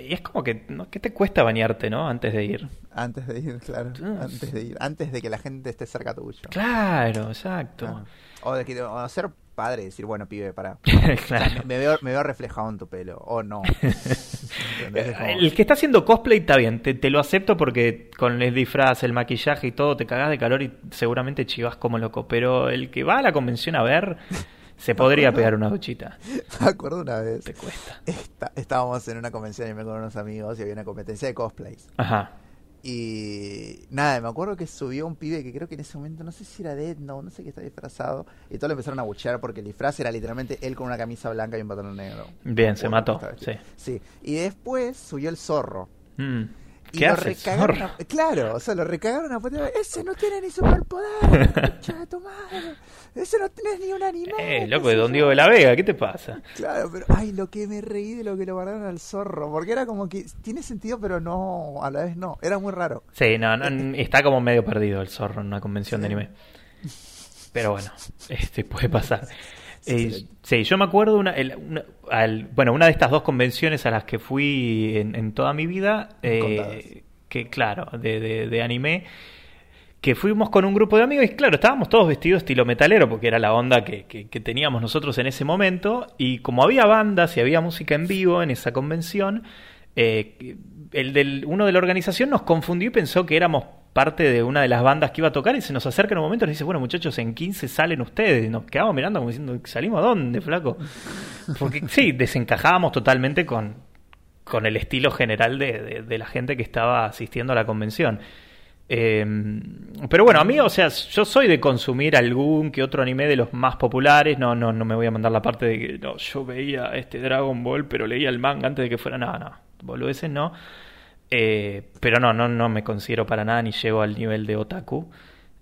Y es como que, ¿no? ¿qué te cuesta bañarte, no? Antes de ir. Antes de ir, claro. Antes de ir. Antes de que la gente esté cerca tuyo. Claro, exacto. O de que o ser padre y decir, bueno, pibe, para. Claro. Me veo, me veo reflejado en tu pelo. O no. Es como- El que está haciendo cosplay está bien, te, te lo acepto porque con el disfraz, el maquillaje y todo te cagás de calor y seguramente chivas como loco. Pero el que va a la convención a ver, se podría pegar una duchita. Me acuerdo una vez. Te cuesta. esta- estábamos en una convención y me con unos amigos y había una competencia de cosplays. Ajá. Y nada, me acuerdo que subió un pibe que creo que en ese momento, no sé si era Dead, no, no sé qué está disfrazado. Y todos lo empezaron a buchear porque el disfraz era literalmente él con una camisa blanca y un pantalón negro. Bien, se mató. Sí. Sí. Y después subió el zorro. Mm. Y ¿Qué lo haces? a- Claro, o sea, lo recagaron a putear. Ese no tiene ni superpoder, de tu madre. Ese no tenés ni un anime. Eh, loco, de Don yo". Diego de la Vega, ¿qué te pasa? Claro, pero ay, lo que me reí de lo que lo guardaron al zorro. Porque era como que tiene sentido, pero no, a la vez no. Era muy raro. Sí, no, no, está como medio perdido el zorro en una convención de anime. Pero bueno, este puede pasar. Eh, Sí. yo me acuerdo una, el- una- al- bueno, una de estas dos convenciones a las que fui en, en toda mi vida, eh, que claro, de, de- de anime, que fuimos con un grupo de amigos y claro, estábamos todos vestidos estilo metalero porque era la onda que, que- que teníamos nosotros en ese momento y como había bandas y había música en vivo en esa convención, eh, el del, uno de la organización nos confundió y pensó que éramos parte de una de las bandas que iba a tocar y se nos acerca en un momento y nos dice, bueno muchachos, en 15 salen ustedes. Y nos quedamos mirando como diciendo, ¿salimos a dónde, flaco? Porque sí, desencajábamos totalmente con, con el estilo general de, de- de la gente que estaba asistiendo a la convención. Eh, pero bueno, a mí, o sea, yo soy de consumir algún que otro anime de los más populares. No, no, no me voy a mandar la parte de que no, yo veía este Dragon Ball, pero leía el manga antes de que fuera. No, no, boludeces no. Eh, pero no, no, no me considero para nada ni llego al nivel de otaku.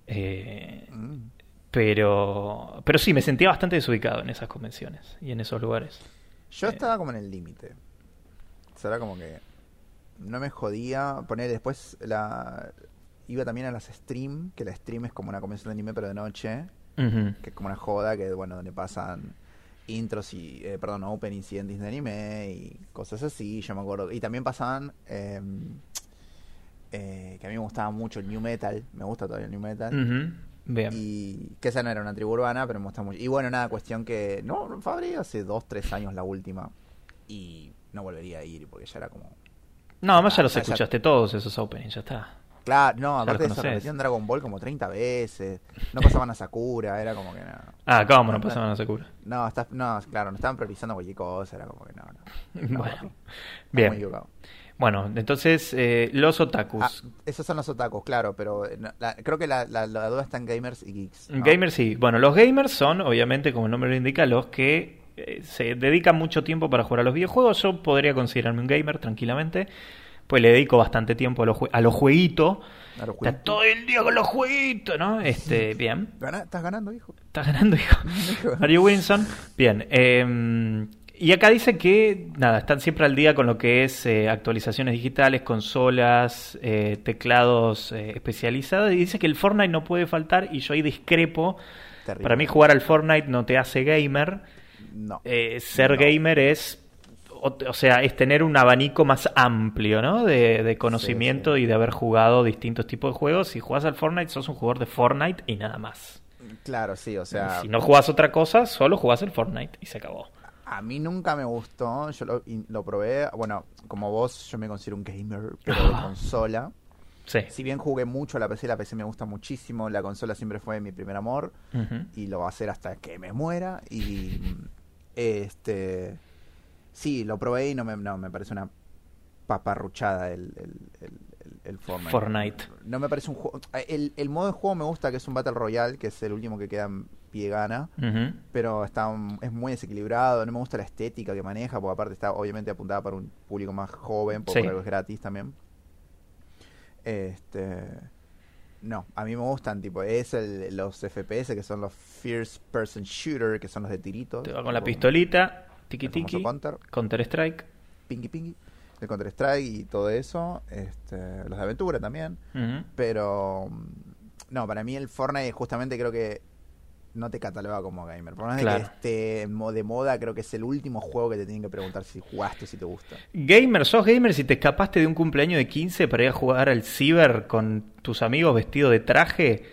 Eh, Mm. pero, pero sí, me sentía bastante desubicado en esas convenciones y en esos lugares. Yo Eh. estaba como en el límite. O sea, era como que no me jodía poner después la iba también a las stream, que la stream es como una convención de anime pero de noche, que es como una joda que bueno, donde pasan intros y eh, perdón, openings y endings de anime y cosas así, yo me acuerdo. Y también pasaban eh, eh, que a mí me gustaba mucho el new metal, me gusta todavía el new metal. Bien. Y que esa no era una tribu urbana, pero me gusta mucho. Y bueno, nada, cuestión que. No, Fabri hace dos, tres años la última. Y no volvería a ir porque ya era como. No, además ya Ah, los ya- escuchaste todos esos openings, ya está. Claro, no, aparte de eso, repetían Dragon Ball como 30 veces. No pasaban a Sakura, era como que nada. Ah, ¿cómo no No, pasaban a Sakura? No, está, no, claro, no estaban priorizando cualquier cosa, era como que no, no. No, Bueno, bien. muy. Bueno, entonces eh, los otakus. Ah, esos son los otakus, claro, pero eh, no, la- creo que la, la- la duda está en gamers y geeks. ¿no? Gamers sí. Bueno, los gamers son, obviamente, como el nombre lo indica, los que eh, se dedican mucho tiempo para jugar a los videojuegos. Yo podría considerarme un gamer tranquilamente, pues le dedico bastante tiempo a los, a los jueguitos. A los Está jueguitos. todo el día con los jueguitos, ¿no? Este, bien. ¿Estás ganando, hijo? ¿Estás ganando, hijo? Mario Wilson. Bien. eh, y acá dice que, nada, están siempre al día con lo que es eh, actualizaciones digitales, consolas, eh, teclados eh, especializados. Y dice que el Fortnite no puede faltar y yo ahí discrepo. Terrible. Para mí jugar al Fortnite no te hace gamer. No. Ser No. gamer es, o, o sea, es tener un abanico más amplio, ¿no? De, de conocimiento Sí, sí. y de haber jugado distintos tipos de juegos. Si juegas al Fortnite, sos un jugador de Fortnite y nada más. Claro, sí, o sea, si no jugás otra cosa, solo jugás el Fortnite y se acabó. a mí nunca me gustó, yo lo, lo probé, bueno, como vos, yo me considero un gamer, pero de consola. Sí. Si bien jugué mucho a la PC, la PC me gusta muchísimo, la consola siempre fue mi primer amor y lo va a hacer hasta que me muera y este sí, lo probé y no me, no, me parece una paparruchada el, el, el, el- el Fortnite. Fortnite. No me parece un juego. El, el modo de juego me gusta, que es un Battle Royale, que es el último que queda en pie gana. Pero está un- es muy desequilibrado, no me gusta la estética que maneja, porque aparte está obviamente apuntada para un público más joven, porque Sí. algo es gratis también. Este no, a mí me gustan, tipo, es el, los FPS que son los First Person Shooter, que son los de tiritos. Te va con la pistolita, tiki el tiki, Counter, Counter Strike. pingui pingui, de Counter Strike y todo eso, este, los de aventura también. Pero mm, no, para mí el Fortnite justamente creo que no te cataloga como gamer. Por más de Claro. que esté de moda, creo que es el último juego que te tienen que preguntar si jugaste, si te gusta. Gamer, sos gamer si te escapaste de un cumpleaños de 15 para ir a jugar al ciber con tus amigos vestido de traje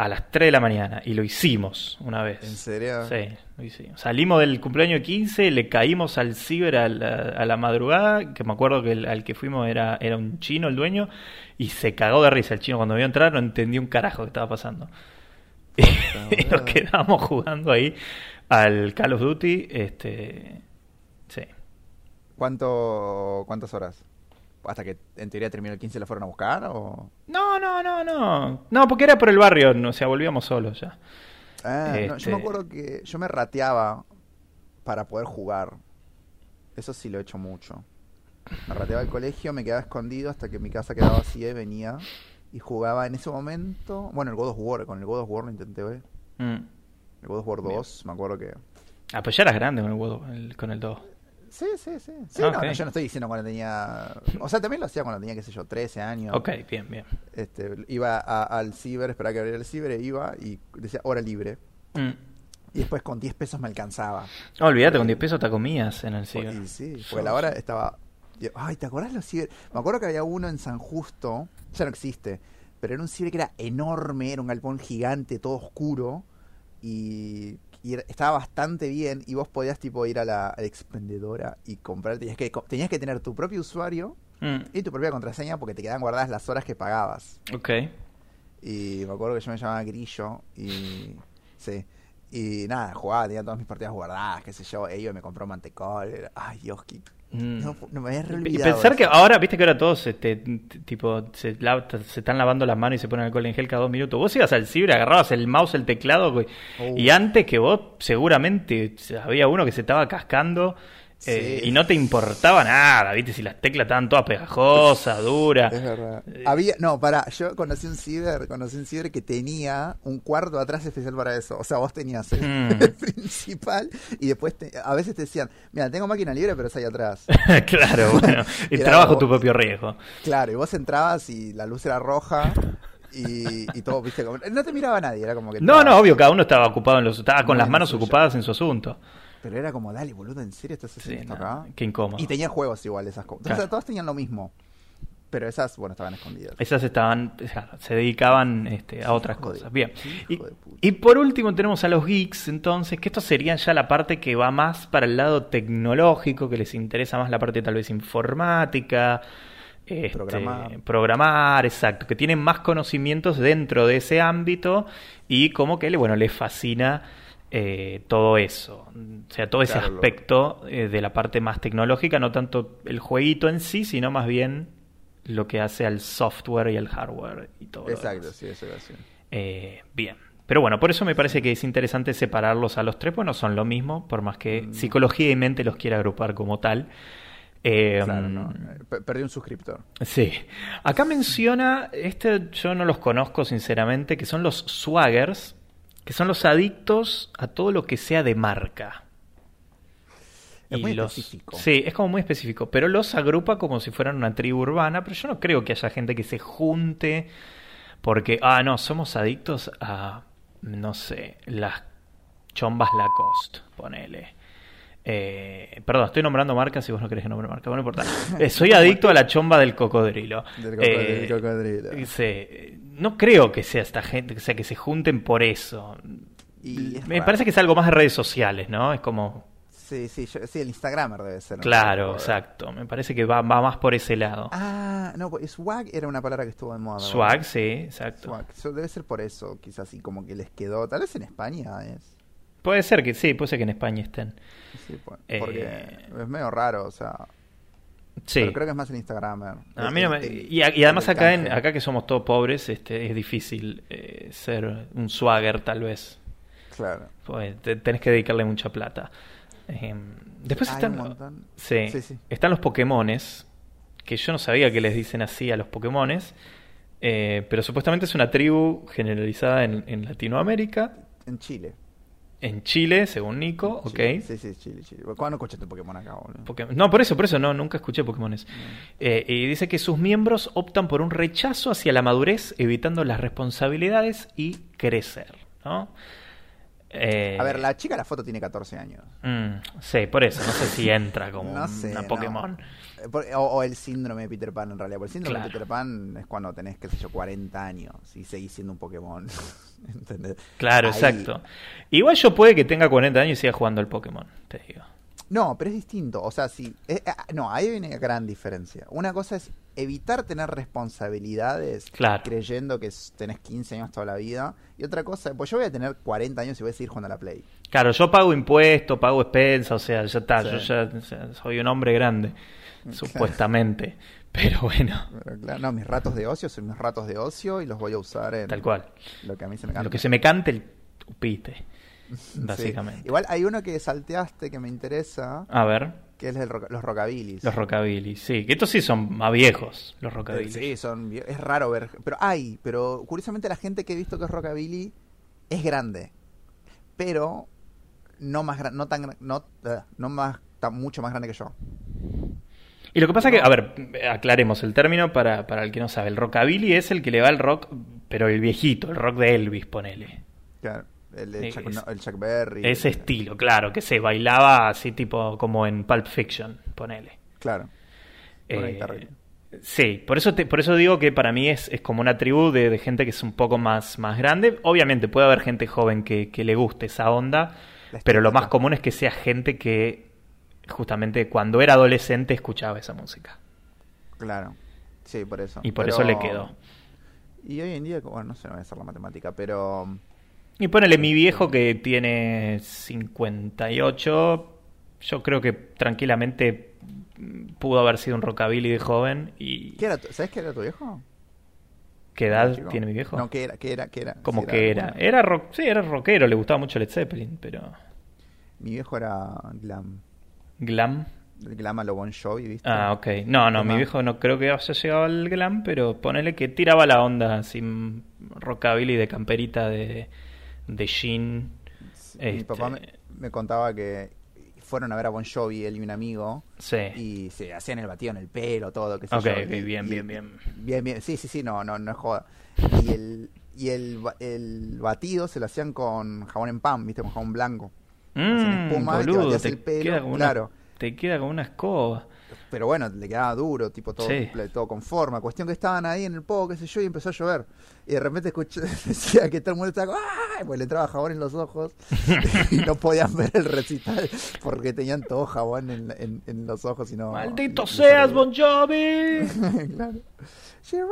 a las 3 de la mañana. Y lo hicimos una vez. ¿En serio? Sí, lo hicimos. Salimos del cumpleaños de 15, le caímos al ciber a la, a la madrugada, que me acuerdo que el, al que fuimos era, era un chino el dueño, y se cagó de risa el chino cuando vio entrar, no entendió un carajo que estaba pasando. y nos quedamos jugando ahí al Call of Duty, este... Sí. ¿Cuánto, ¿Cuántas horas? ¿Hasta que en teoría terminó el 15 la fueron a buscar? O... No, no, no, no. No, porque era por el barrio, no, o sea, volvíamos solos ya. Ah, no, yo Este- me acuerdo que yo me rateaba para poder jugar. Eso sí lo he hecho mucho. Me rateaba al colegio, me quedaba escondido hasta que mi casa quedaba vacía y venía. Y jugaba en ese momento. Bueno, el God of War, con el God of War lo intenté ver. Mm. El God of War 2, me acuerdo que. Ah, pues ya eras grande con el, huevo- el- con el 2. Sí, sí, sí. Sí, no, no, yo no estoy diciendo cuando tenía. O sea, también lo hacía cuando tenía, qué sé yo, 13 años. Ok, bien, bien. Este, iba a- al ciber, esperaba que abriera el ciber, e iba y decía hora libre. Mm. Y después con 10 pesos me alcanzaba. No, olvídate, con 10 pesos te comías en el ciber. Y sí, porque la hora estaba. Ay, ¿te acordás los ciber? Me acuerdo que había uno en San Justo, ya no existe, pero era un ciber que era enorme, era un galpón gigante, todo oscuro, y, y estaba bastante bien, y vos podías tipo ir a la, a la expendedora y comprar, tenías que, tenías que tener tu propio usuario Mm. y tu propia contraseña porque te quedaban guardadas las horas que pagabas. Ok. Y me acuerdo que yo me llamaba Grillo y sí. Y nada, jugaba, tenía todas mis partidas guardadas, qué sé yo, ellos me compró mantecol. era- Ay, Dios, qué- Mm. no, no me había Y pensar eso. que ahora, viste que ahora todos este, tipo, se, la- se están lavando las manos y se ponen alcohol en gel cada dos minutos. Vos ibas al ciber, agarrabas el mouse, el teclado, güey, Oh. y antes que vos, seguramente había uno que se estaba cascando eh, Sí. y no te importaba nada, viste, si las teclas estaban todas pegajosas, duras. Es verdad. Eh, Había, no, pará, yo conocí un ciber, conocí un ciber que tenía un cuarto atrás especial para eso. O sea, vos tenías el, Mm. el principal y después te- a veces te decían, mira, tengo máquina libre, pero es ahí atrás. claro, bueno, Era trabajo tu propio riesgo. Claro, y vos entrabas y la luz era roja y, y todo, viste, como, no te miraba nadie, era como que... No, no, obvio, cada uno estaba ocupado en los, estaba con las manos ocupadas en su asunto. Pero era como, dale, boludo, ¿en serio estás Sí, haciendo esto no, acá? qué incómodo. Y tenía juegos igual esas cosas. Claro. O sea, todas tenían lo mismo. Pero esas, bueno, estaban escondidas. Esas estaban, o sea, se dedicaban este, a otras cosas. Bien. Y, por último tenemos a los geeks, entonces, que estos serían ya la parte que va más para el lado tecnológico, que les interesa más la parte tal vez informática, este, Programar. programar, exacto, que tienen más conocimientos dentro de ese ámbito y como que, bueno, les fascina eh, todo eso. O sea, todo ese Claro, aspecto eh, de la parte más tecnológica, no tanto el jueguito en sí, sino más bien lo que hace al software y al hardware y todo. Exacto, sí, eso iba a decir. Eh, bien. Pero bueno, por eso me parece que es interesante separarlos a los tres, pues no son lo mismo, por más que Mm. psicología y mente los quiera agrupar como tal. Eh, Claro, no. P- Perdí un suscriptor. Sí. Acá menciona, este yo no los conozco sinceramente, que son los swaggers, que son los adictos a todo lo que sea de marca. Es Y muy los- específico. Sí, es como muy específico, pero los agrupa como si fueran una tribu urbana, pero yo no creo que haya gente que se junte porque, ah, no, somos adictos a, no sé, las chombas Lacoste, ponele. Eh, perdón, estoy nombrando marcas si vos no querés que nombre marcas, bueno, no importa. Eh, soy adicto a la chomba del cocodrilo. Del cocodrilo, Eh, cocodrilo. no creo que sea esta gente, o sea, que se junten por eso. Y es Me raro. parece que es algo más de redes sociales, ¿no? Es como, Sí, sí, yo- sí, el Instagramer debe ser. ¿no? claro, exacto. Me parece que va, va más por ese lado. Ah, no, pues swag era una palabra que estuvo de moda. ¿verdad? Swag, sí, exacto. Swag. Debe ser por eso, quizás, y como que les quedó. Tal vez en España es. Puede ser que sí, puede ser que en España estén. Sí, pues, Eh, porque es medio raro, o sea. Sí. Pero creo que es más el Instagramer. A mí no me- y, a- y además acá, en, acá que somos todos pobres, este, es difícil eh, ser un swagger tal vez. Claro. Pues te- tenés que dedicarle mucha plata. Eh, después Hay están, sí, Sí, sí. están los Pokémones, que yo no sabía que les dicen así a los Pokémones, eh, pero supuestamente es una tribu generalizada en, en Latinoamérica, En Chile. En Chile, según Nico, ok. Chile. Sí, sí, Chile, Chile. ¿Cuándo escuchaste Pokémon acá, boludo? Pokémon- No, por eso, por eso, no, nunca escuché Pokémones. Eh, y dice que sus miembros optan por un rechazo hacia la madurez, evitando las responsabilidades y crecer, ¿no? Eh, A ver, la chica de la foto tiene 14 años. mm, sí, por eso, no sé si entra como No sé, una no. Pokémon. Por- O, o el síndrome de Peter Pan en realidad. Porque el síndrome Claro. de Peter Pan es cuando tenés, qué sé yo, 40 años y seguís siendo un Pokémon. ¿Entendés? Claro, Ahí- exacto. Igual yo puede que tenga 40 años y siga jugando al Pokémon, te digo. No, pero es distinto. O sea, sí. eh, ah, no, ahí viene una gran diferencia. Una cosa es evitar tener responsabilidades Claro. creyendo que tenés 15 años toda la vida. Y otra cosa, pues yo voy a tener 40 años y voy a seguir jugando a la Play. Claro, yo pago impuestos, pago expensas, o sea, ya está, Sí. yo ya o sea, soy un hombre grande, supuestamente. Pero bueno, Pero claro, no, mis ratos de ocio son mis ratos de ocio y los voy a usar en tal cual. lo que a mí se me canta. Lo que se me cante el upite, Sí. básicamente. Igual hay uno que salteaste que me interesa, A ver, que es el los rockabilis. los rockabilly, sí, que estos sí son más viejos, los rockabilly. Sí, son es raro ver, pero hay, pero curiosamente la gente que he visto que es rockabilly es grande, pero no más no tan no eh, no más tan mucho más grande que yo. Y lo que pasa que, a ver, aclaremos el término para, para el que no sabe. El rockabilly es el que le va al rock, pero el viejito, el rock de Elvis, ponele. Claro, el, Es- Chuck, no, el Chuck Berry. Ese el- estilo, claro, que se bailaba así tipo como en Pulp Fiction, ponele. Claro. Eh, sí, por eso, te- por eso digo que para mí es, es como una tribu de, de gente que es un poco más, más grande. Obviamente puede haber gente joven que, que le guste esa onda, pero lo más común es que sea gente que justamente cuando era adolescente escuchaba esa música. Claro. Sí, por eso. Y por Pero- eso le quedó. Y hoy en día, bueno, no sé, no voy a hacer la matemática, pero Y ponele mi viejo que tiene 58, yo creo que tranquilamente pudo haber sido un rockabilly de joven y ¿qué era tu- ¿Sabes qué era tu viejo? ¿qué edad Chico. tiene mi viejo? No, ¿qué era? ¿Qué era? ¿Qué era? Como que era, bueno, era rock, sí, era rockero, le gustaba mucho Led Zeppelin, pero Mi viejo era glam. Glam. El glam a lo Bon Jovi, ¿viste? Ah, ok. No, no, mi viejo no creo que haya llegado al glam, pero ponele que tiraba la onda así mm, rockabilly de camperita de de jean. Sí, Mi este- papá me, me contaba que fueron a ver a Bon Jovi, él y un amigo, Sí. y se hacían el batido en el pelo, todo, qué sé Ok, yo. ok, y- bien, bien, bien. Bien, bien. Sí, sí, sí, no, no, no es joda. Y el, y el, el batido se lo hacían con jabón en pan, ¿viste? Con jabón blanco. Espuma, te boludo, te el pelo, queda como claro. una, te queda como una escoba. Pero bueno, le quedaba duro, tipo todo, Sí. todo con forma. Cuestión que estaban ahí en el pogo, qué sé yo, y empezó a llover. Y de repente escuché, decía que todo el mundo estaba ¡ay! Pues le entraba jabón en los ojos y no podían ver el recital porque tenían todo jabón en, en- en los ojos y no. ¡Maldito no- seas, se Bon Jovi! claro. She ran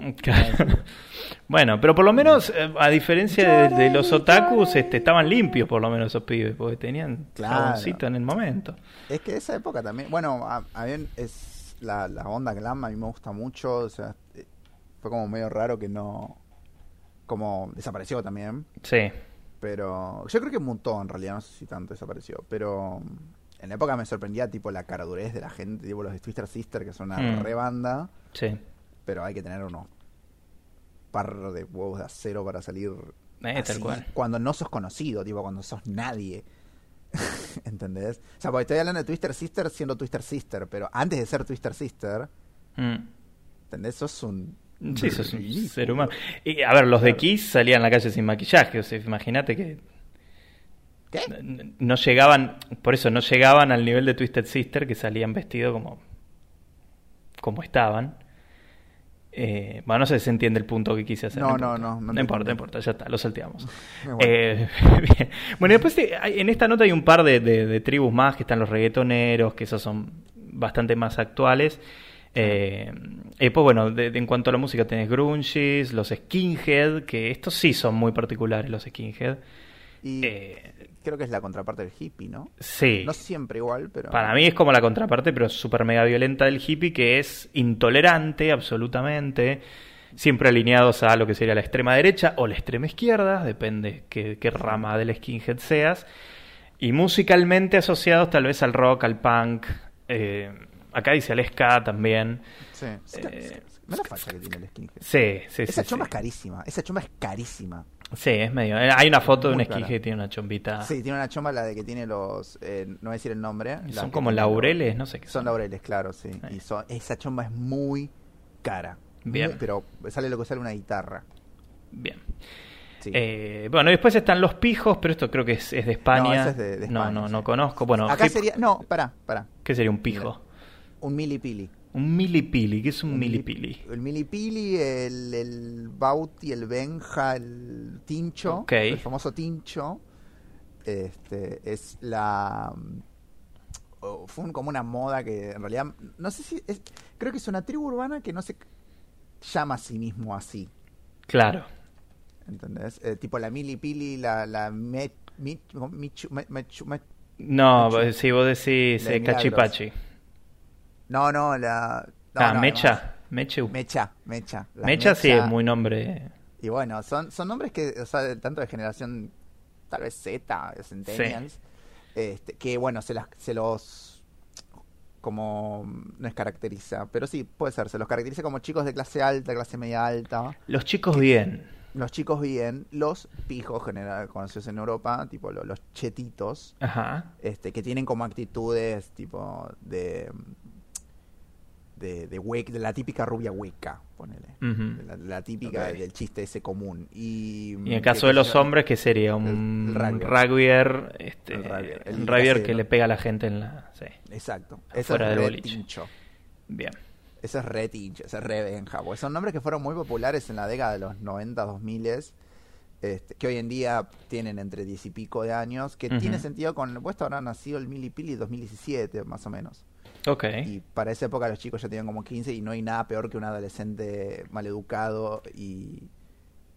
away. Claro. Bueno, pero por lo menos, eh, a diferencia de, de los otakus, este, estaban limpios por lo menos esos pibes, porque tenían Claro. en el momento. Es que esa época también, bueno, a, a mí es la, la onda glam, a mí me gusta mucho, o sea, eh, fue como medio raro que no, como desapareció también, Sí. pero yo creo que mutó en realidad, no sé si tanto desapareció, pero en la época me sorprendía tipo la caradurez de la gente, tipo los de Twister Sister, que son una Mm. re banda, Sí. Pero hay que tener unos par de huevos de acero para salir Eh, tal así, cual. cuando no sos conocido, tipo cuando sos nadie. ¿Entendés? O sea, porque estoy hablando de Twister Sister siendo Twister Sister, pero antes de ser Twister Sister, Mm. ¿entendés? Sos un... Sí, eso es un ser humano. Y, a ver, los de. Kiss salían a la calle sin maquillaje. O sea, imagínate que ¿Qué? no llegaban, por eso no llegaban al nivel de Twisted Sister, que salían vestidos como, como estaban. Eh, bueno, no sé si se entiende el punto que quise hacer. No, no, no, no importa, no importa, ya está, lo salteamos. Bueno. Eh, bien. Bueno, y después eh, hay- en esta nota hay un par de, de- de tribus más, que están los reggaetoneros, que esos son bastante más actuales. Eh, y después, bueno, de- de- en cuanto a la música tenés grunges, los skinhead, que estos sí son muy particulares, los skinhead. Y Eh, creo que es la contraparte del hippie, ¿no? sí. No siempre igual, pero... Para mí es como la contraparte, pero súper mega violenta del hippie, que es intolerante absolutamente, siempre alineados a lo que sería la extrema derecha o la extrema izquierda, depende qué, qué rama del skinhead seas, y musicalmente asociados tal vez al rock, al punk, eh, acá dice al ska también. Sí. Eh, no la facha que tiene el skinhead. Sí, sí, Esa sí. chomba sí. es carísima, esa chomba es carísima. Sí, es medio. eh, Hay una foto de un cara. que tiene una chombita. Sí, tiene una chomba la de que tiene los... eh, no voy a decir el nombre. Son como los- laureles, no sé qué Son laureles, claro, sí. Ahí. Y son- esa chomba es muy cara. Bien. Muy- pero sale lo que sale una guitarra. Bien. Sí. Eh, bueno, después están los pijos, pero esto creo que es, es de España. No, ese es de- de no, no, sí. no conozco. Bueno, Acá hip- sería... No, pará, pará. ¿qué sería un pijo? Un milipili. Un milipili, ¿qué es un, milipili? El milipili, el, el Bauti, el Benja, el Tincho, el famoso Tincho, este, es la... o Fue un- como una moda que en realidad, no sé si, es- creo que es una tribu urbana que no se llama a sí mismo así, Claro. ¿entendés? Eh, tipo la milipili, la, la me, No, vos- si vos decís eh, cachipachi. No, no, la... no, ah, no, mecha. Mechu. mecha, mecha. la Mecha sí es muy nombre. Y bueno, son, son nombres que, o sea, tanto de generación, tal vez Z, Centennials, este, que bueno, se, las, se los, como, no es caracteriza, pero sí, puede ser, se los caracteriza como chicos de clase alta, clase media alta, Los chicos bien. los chicos bien, los pijos, general, conocidos en Europa, tipo lo- los chetitos, Ajá. este, que tienen como actitudes tipo de... De, de, hue- de la típica rubia hueca, ponele. La, la típica del chiste ese común. Y, Y en el caso de los hombres, ¿qué sería? Un rugbyer. este, El rugbyer, el un rugbyer que le pega a la gente en la... Sí, Exacto. Ese es del boliche. bien. Ese es re tincho, ese es re benja. Porque son nombres que fueron muy populares en la década de los 90, 2000 este, que hoy en día tienen entre 10 y pico de años, que tiene sentido con, puesto habrá nacido el Milipili 2017, más o menos. Ok. Y para esa época los chicos ya tenían como 15 y no hay nada peor que un adolescente maleducado y...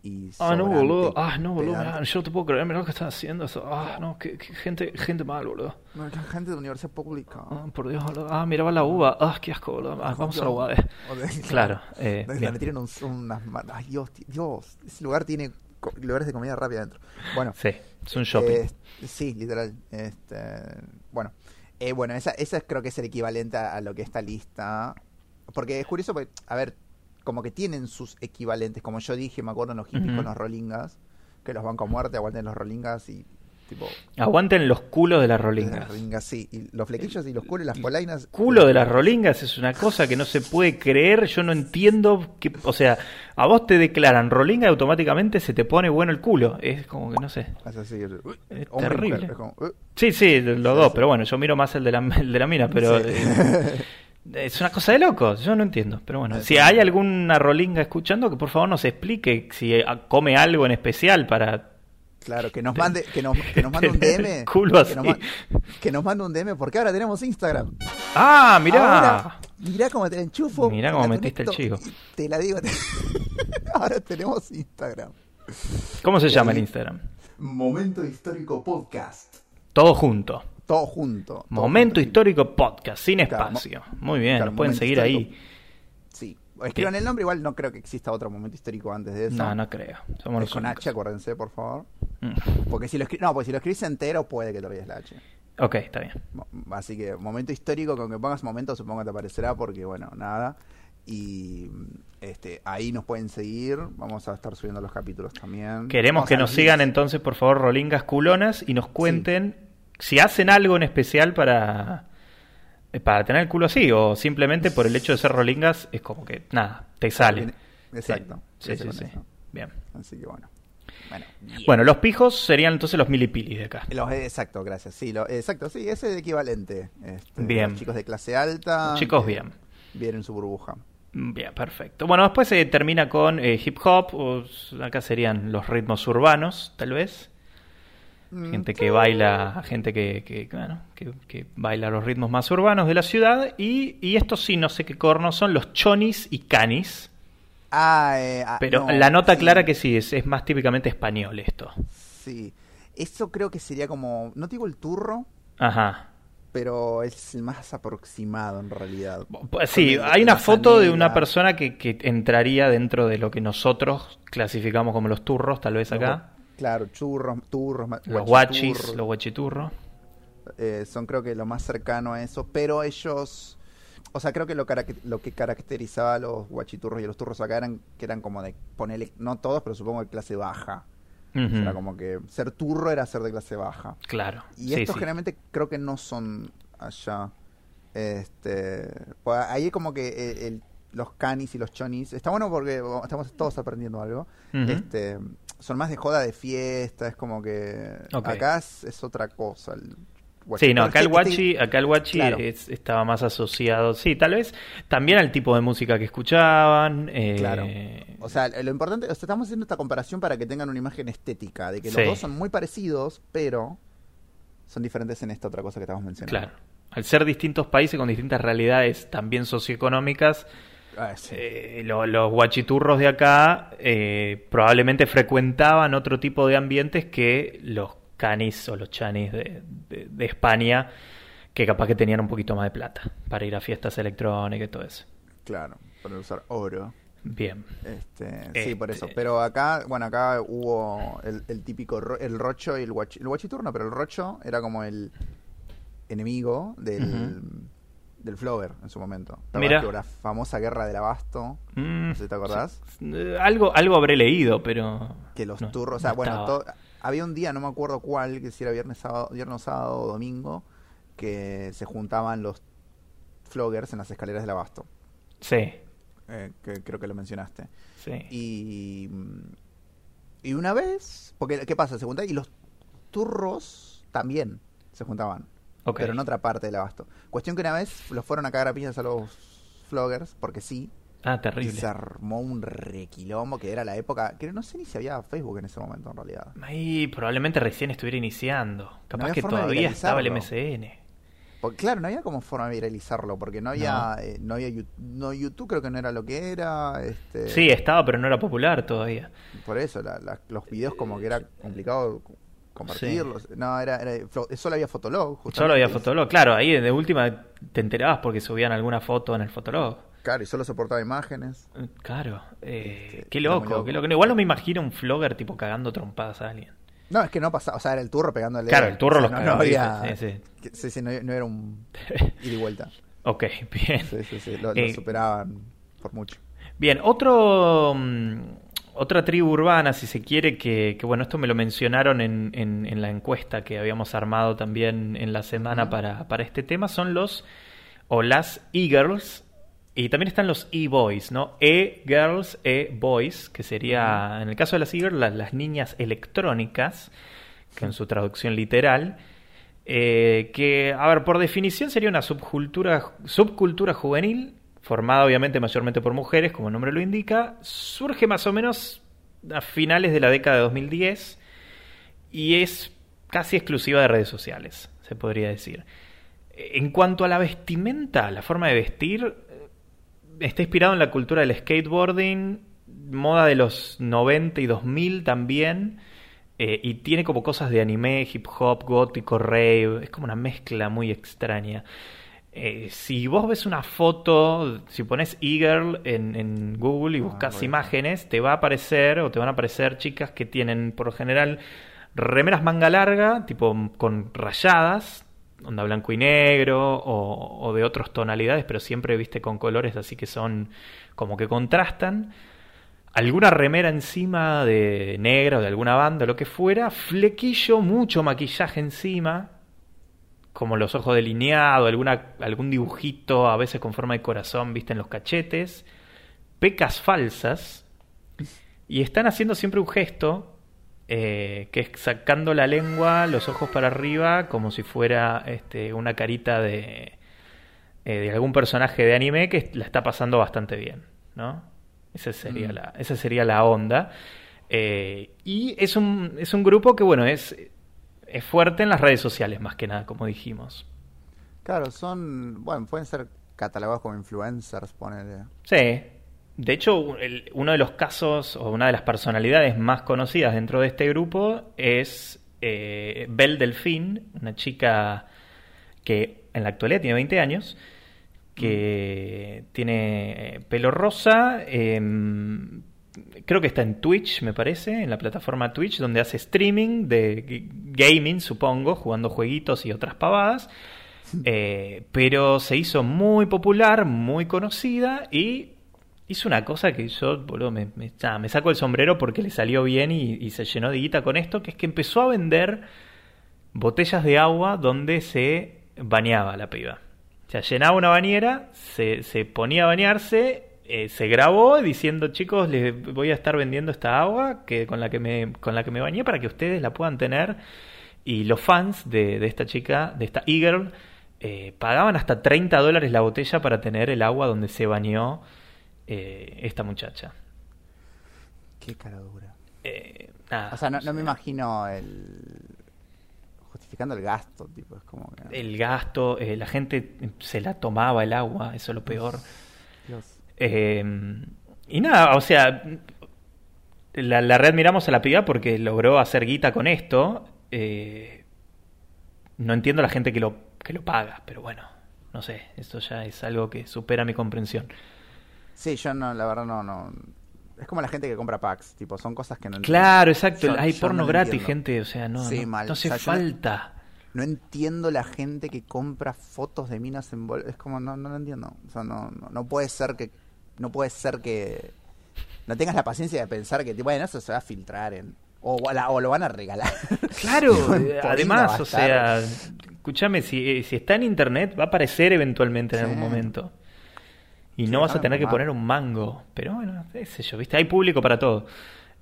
y Ah, no, boludo. Ah, no, boludo. mirá, yo no te puedo creer. Mirá lo que están haciendo eso. Ah, no, qué, qué gente, gente mal, boludo. No, gente de universidad pública. Ah, por Dios, boludo. Ah, miraba la uva. Ah, qué asco, boludo. Ah, vamos a la. O de- Claro. Eh, Le metieron un- unas... Ay, Dios, Dios. Ese lugar tiene lugares de comida rápida adentro. Bueno. Sí, es un shopping. eh, sí, literal. Este, bueno. Eh, bueno, esa, esa creo que es el equivalente a, a lo que esta lista... Porque es curioso, porque, a ver, como que tienen sus equivalentes. Como yo dije, me acuerdo en los hippies con los rolingas, que los banco a muerte, aguanten los rolingas y tipo... Aguanten los culos de las Las rolingas. rolingas, sí. Y los flequillos y los culos y las polainas... culo de las rolingas es una cosa que no se puede creer. Yo no entiendo que, o sea, a vos te declaran rolinga y automáticamente se te pone bueno el culo. Es como que no sé. Es así, el- Es mujer, terrible. es como, uh, Sí, sí, los Sí, dos, sí. pero bueno, yo miro más el de la, el de la mina, pero Sí. eh, Es una cosa de locos, yo no entiendo. Pero bueno, si hay alguna rolinga escuchando, que por favor nos explique si eh, come algo en especial para... Claro, que nos mande, que nos, que nos mande un DM. culo que, nos así. que nos mande un DM, porque ahora tenemos Instagram. ¡Ah, mirá! Ahora, mirá cómo te la enchufo. Mirá cómo metiste el y Te la digo. te- ahora tenemos Instagram. ¿Cómo se llama el Sí. Instagram? Momento Histórico Podcast. Todo junto. Todo junto. todo Momento junto. Histórico Podcast, sin Claro, espacio. Muy bien, claro, nos pueden seguir ahí. Histórico. Escriban el nombre, igual no creo que exista otro momento histórico antes de eso. No, no creo. Somos Es los con únicos. H, acuérdense, por favor. Mm. Porque si lo no, porque si lo escribís entero puede que te olvides la H. Ok, está bien. Así que momento histórico, con que pongas momento supongo que te aparecerá porque bueno, nada. Y este ahí nos pueden seguir, vamos a estar subiendo los capítulos también. Queremos Vamos que nos sigan entonces, por favor, rolingas culonas y nos cuenten si hacen algo en especial para, para tener el culo así o simplemente por el hecho de ser rolingas es como que nada, te sale. Exacto. Sí, sí, sí. Bien. Así que bueno. Bueno, bien. Bueno, los pijos serían entonces los milipilis de acá. Los- exacto, gracias. Sí, lo, exacto, sí, ese es el equivalente. Este, Bien. los chicos de clase alta. Chicos, bien. Vienen en su burbuja. Bien, perfecto. Bueno, después se termina con eh, hip hop, o acá serían los ritmos urbanos, tal vez. Mm, Gente que baila, gente que, que, bueno, que, que baila los ritmos más urbanos de la ciudad. Y, y estos sí, no sé qué cornos son, los chonis y canis. Ah, eh, ah, Pero no, la nota sí. clara que sí, es, es más típicamente español esto. Sí. Eso creo que sería como. No digo el turro, Ajá. pero es el más aproximado en realidad. Sí, hay una foto de una persona que, que entraría dentro de lo que nosotros clasificamos como los turros, tal vez acá. Claro, churros, turros, Los guachis, los guachiturros. eh, son creo que lo más cercano a eso, pero ellos, o sea, creo que lo, carac- lo que caracterizaba a los guachiturros y a los turros acá eran que eran como de ponerle, no todos, pero supongo de clase baja. Ujú. Era como que ser turro era ser de clase baja. Claro. Y sí, estos sí. generalmente creo que no son allá. Este, pues ahí como que eh, el- los canis y los chonis, está bueno porque estamos todos aprendiendo algo. Este, son más de joda de fiesta, es como que acá es, es otra cosa. el Sí, no, guachito. acá el Este- guachi, acá el guachi Claro. es- estaba más asociado, sí, tal vez también al tipo de música que escuchaban. eh, Claro. O sea, lo importante, o sea, estamos haciendo esta comparación para que tengan una imagen estética, de que Sí. los dos son muy parecidos, pero son diferentes en esta otra cosa que estamos mencionando. claro. Al ser distintos países con distintas realidades también socioeconómicas, Ah, sí. eh, lo- los guachiturros de acá eh, probablemente frecuentaban otro tipo de ambientes que los canis o los chanis de, de- de España, que capaz que tenían un poquito más de plata para ir a fiestas electrónicas y todo eso. Claro, para usar oro. Bien. Este, Sí, por eso. Este- Pero acá, bueno, acá hubo el, el típico, ro- el rocho y el guachi, el guachiturno, pero el rocho era como el enemigo del, del Flower en su momento. ¿Te Mirá. acordás que hubo la famosa guerra del abasto, Mm, no sé si te acordás, eh, algo, algo habré leído, pero... que los no, turros, o sea, no bueno, to- había un día, no me acuerdo cuál, que si era viernes, sábado, viernes, sábado o domingo, que se juntaban los floggers en las escaleras del abasto, Sí, eh, que creo que lo mencionaste. sí. Y, y una vez, porque ¿qué pasa? Se juntaban y los turros también se juntaban, Pero en otra parte del abasto. Cuestión que una vez los fueron a cagar a piñas a los floggers, porque sí, Ah, y terrible. se armó un requilombo que era la época, que no sé ni si había Facebook en ese momento en realidad. Ahí probablemente recién estuviera iniciando. Capaz que todavía estaba el. MSN. Porque, claro, no había como forma de viralizarlo, porque no había, eh, no había Yu- no, YouTube creo que no era lo que era, este, Sí, estaba, pero no era popular todavía. por eso la- la- los videos como que era complicado compartirlos, no era, era- solo había Fotolog, justamente. Solo había Fotolog. Claro, ahí de última te enterabas porque subían alguna foto en el Fotolog. Claro, y solo soportaba imágenes. Eh, Claro, eh, Este, qué loco, loco. qué loco. Igual no me imagino un flogger tipo cagando trompadas a alguien. No, es que no pasaba, o sea, era el turro pegándole. Claro, el turro o sea, los no, cagaba, no. Sí, sí. que- sí, sí, no, no era un ida y vuelta. Ok, bien. Sí, sí, sí, lo, lo Eh, superaban por mucho. Bien, otro, mm, otra tribu urbana, si se quiere, que, que, bueno, esto me lo mencionaron en, en- en la encuesta que habíamos armado también en la semana para, para este tema, son los o las e-girls y también están los e-boys, ¿no? E-girls, e-boys, que sería, en el caso de las e-girls, las, las niñas electrónicas, que en su traducción literal, Eh, que, a ver, por definición sería una subcultura, subcultura juvenil, formada obviamente mayormente por mujeres, como el nombre lo indica. Surge más o menos a finales de la década de 2010 y es casi exclusiva de redes sociales, se podría decir. En cuanto a la vestimenta, la forma de vestir, está inspirado en la cultura del skateboarding, moda de los 90 y 2000 también, eh, y tiene como cosas de anime, hip hop, gótico, rave, es como una mezcla muy extraña. Eh, si vos ves una foto, si pones e-girl en, Google y ah, buscas imágenes, te va a aparecer o te van a aparecer chicas que tienen por lo general remeras manga larga, tipo con rayadas, onda blanco y negro o, de otras tonalidades, pero siempre viste con colores así que son como que contrastan. Alguna remera encima de negra o de alguna banda, lo que fuera, flequillo, mucho maquillaje encima, como los ojos delineados, alguna, algún dibujito, a veces con forma de corazón, viste en los cachetes, pecas falsas, y están haciendo siempre un gesto eh, que es sacando la lengua, los ojos para arriba, como si fuera este, una carita de, eh, de algún personaje de anime que la está pasando bastante bien, ¿no? Esa sería, mm. la, esa sería la onda. Eh, y es un, es un grupo que, bueno, es, es fuerte en las redes sociales, más que nada, como dijimos. Claro, son, bueno, pueden ser catalogados como influencers, ponele. Sí, de hecho, uno de los casos o una de las personalidades más conocidas dentro de este grupo es eh, Belle Delfín, una chica que en la actualidad tiene 20 años, que tiene eh, pelo rosa, em, creo que está en Twitch, me parece, en la plataforma Twitch, donde hace streaming de gaming, supongo, jugando jueguitos y otras pavadas. Eh, pero se hizo muy popular, muy conocida y hizo una cosa que yo, boludo, me, me, me, saco el sombrero porque le salió bien y, se llenó de guita con esto, que es que empezó a vender botellas de agua donde se bañaba la piba. O sea, llenaba una bañera, se, se ponía a bañarse, eh, se grabó diciendo, chicos, les voy a estar vendiendo esta agua que, con, la que me, con la que me bañé para que ustedes la puedan tener. Y los fans de, de esta chica, de esta e-girl, eh, pagaban hasta 30 dólares la botella para tener el agua donde se bañó eh, esta muchacha. Qué cara dura. O sea, no, me imagino el justificando el gasto, tipo, es como el gasto, eh, la gente se la tomaba el agua, eso es lo peor. Y nada, o sea, la, la red miramos a la piba porque logró hacer guita con esto. no entiendo a la gente que lo, que lo paga, pero bueno, no sé, esto ya es algo que supera mi comprensión. Sí, yo no, la verdad no, no. Es como la gente que compra packs, tipo, son cosas que no entiendo. Claro, exacto. Hay porno gratis, gente, o sea, no, no, hace falta. No, entiendo la gente que compra fotos de minas en bol... Es como, no, no lo entiendo. O sea, no, no, puede ser que. No puede ser que. No tengas la paciencia de pensar que, bueno, eso se va a filtrar en. O, o lo van a regalar. Claro, además, o sea, escúchame, si, si está en internet, va a aparecer eventualmente en algún momento. Y no vas a tener que poner un mango. Pero bueno, qué sé yo, ¿viste? Hay público para todo.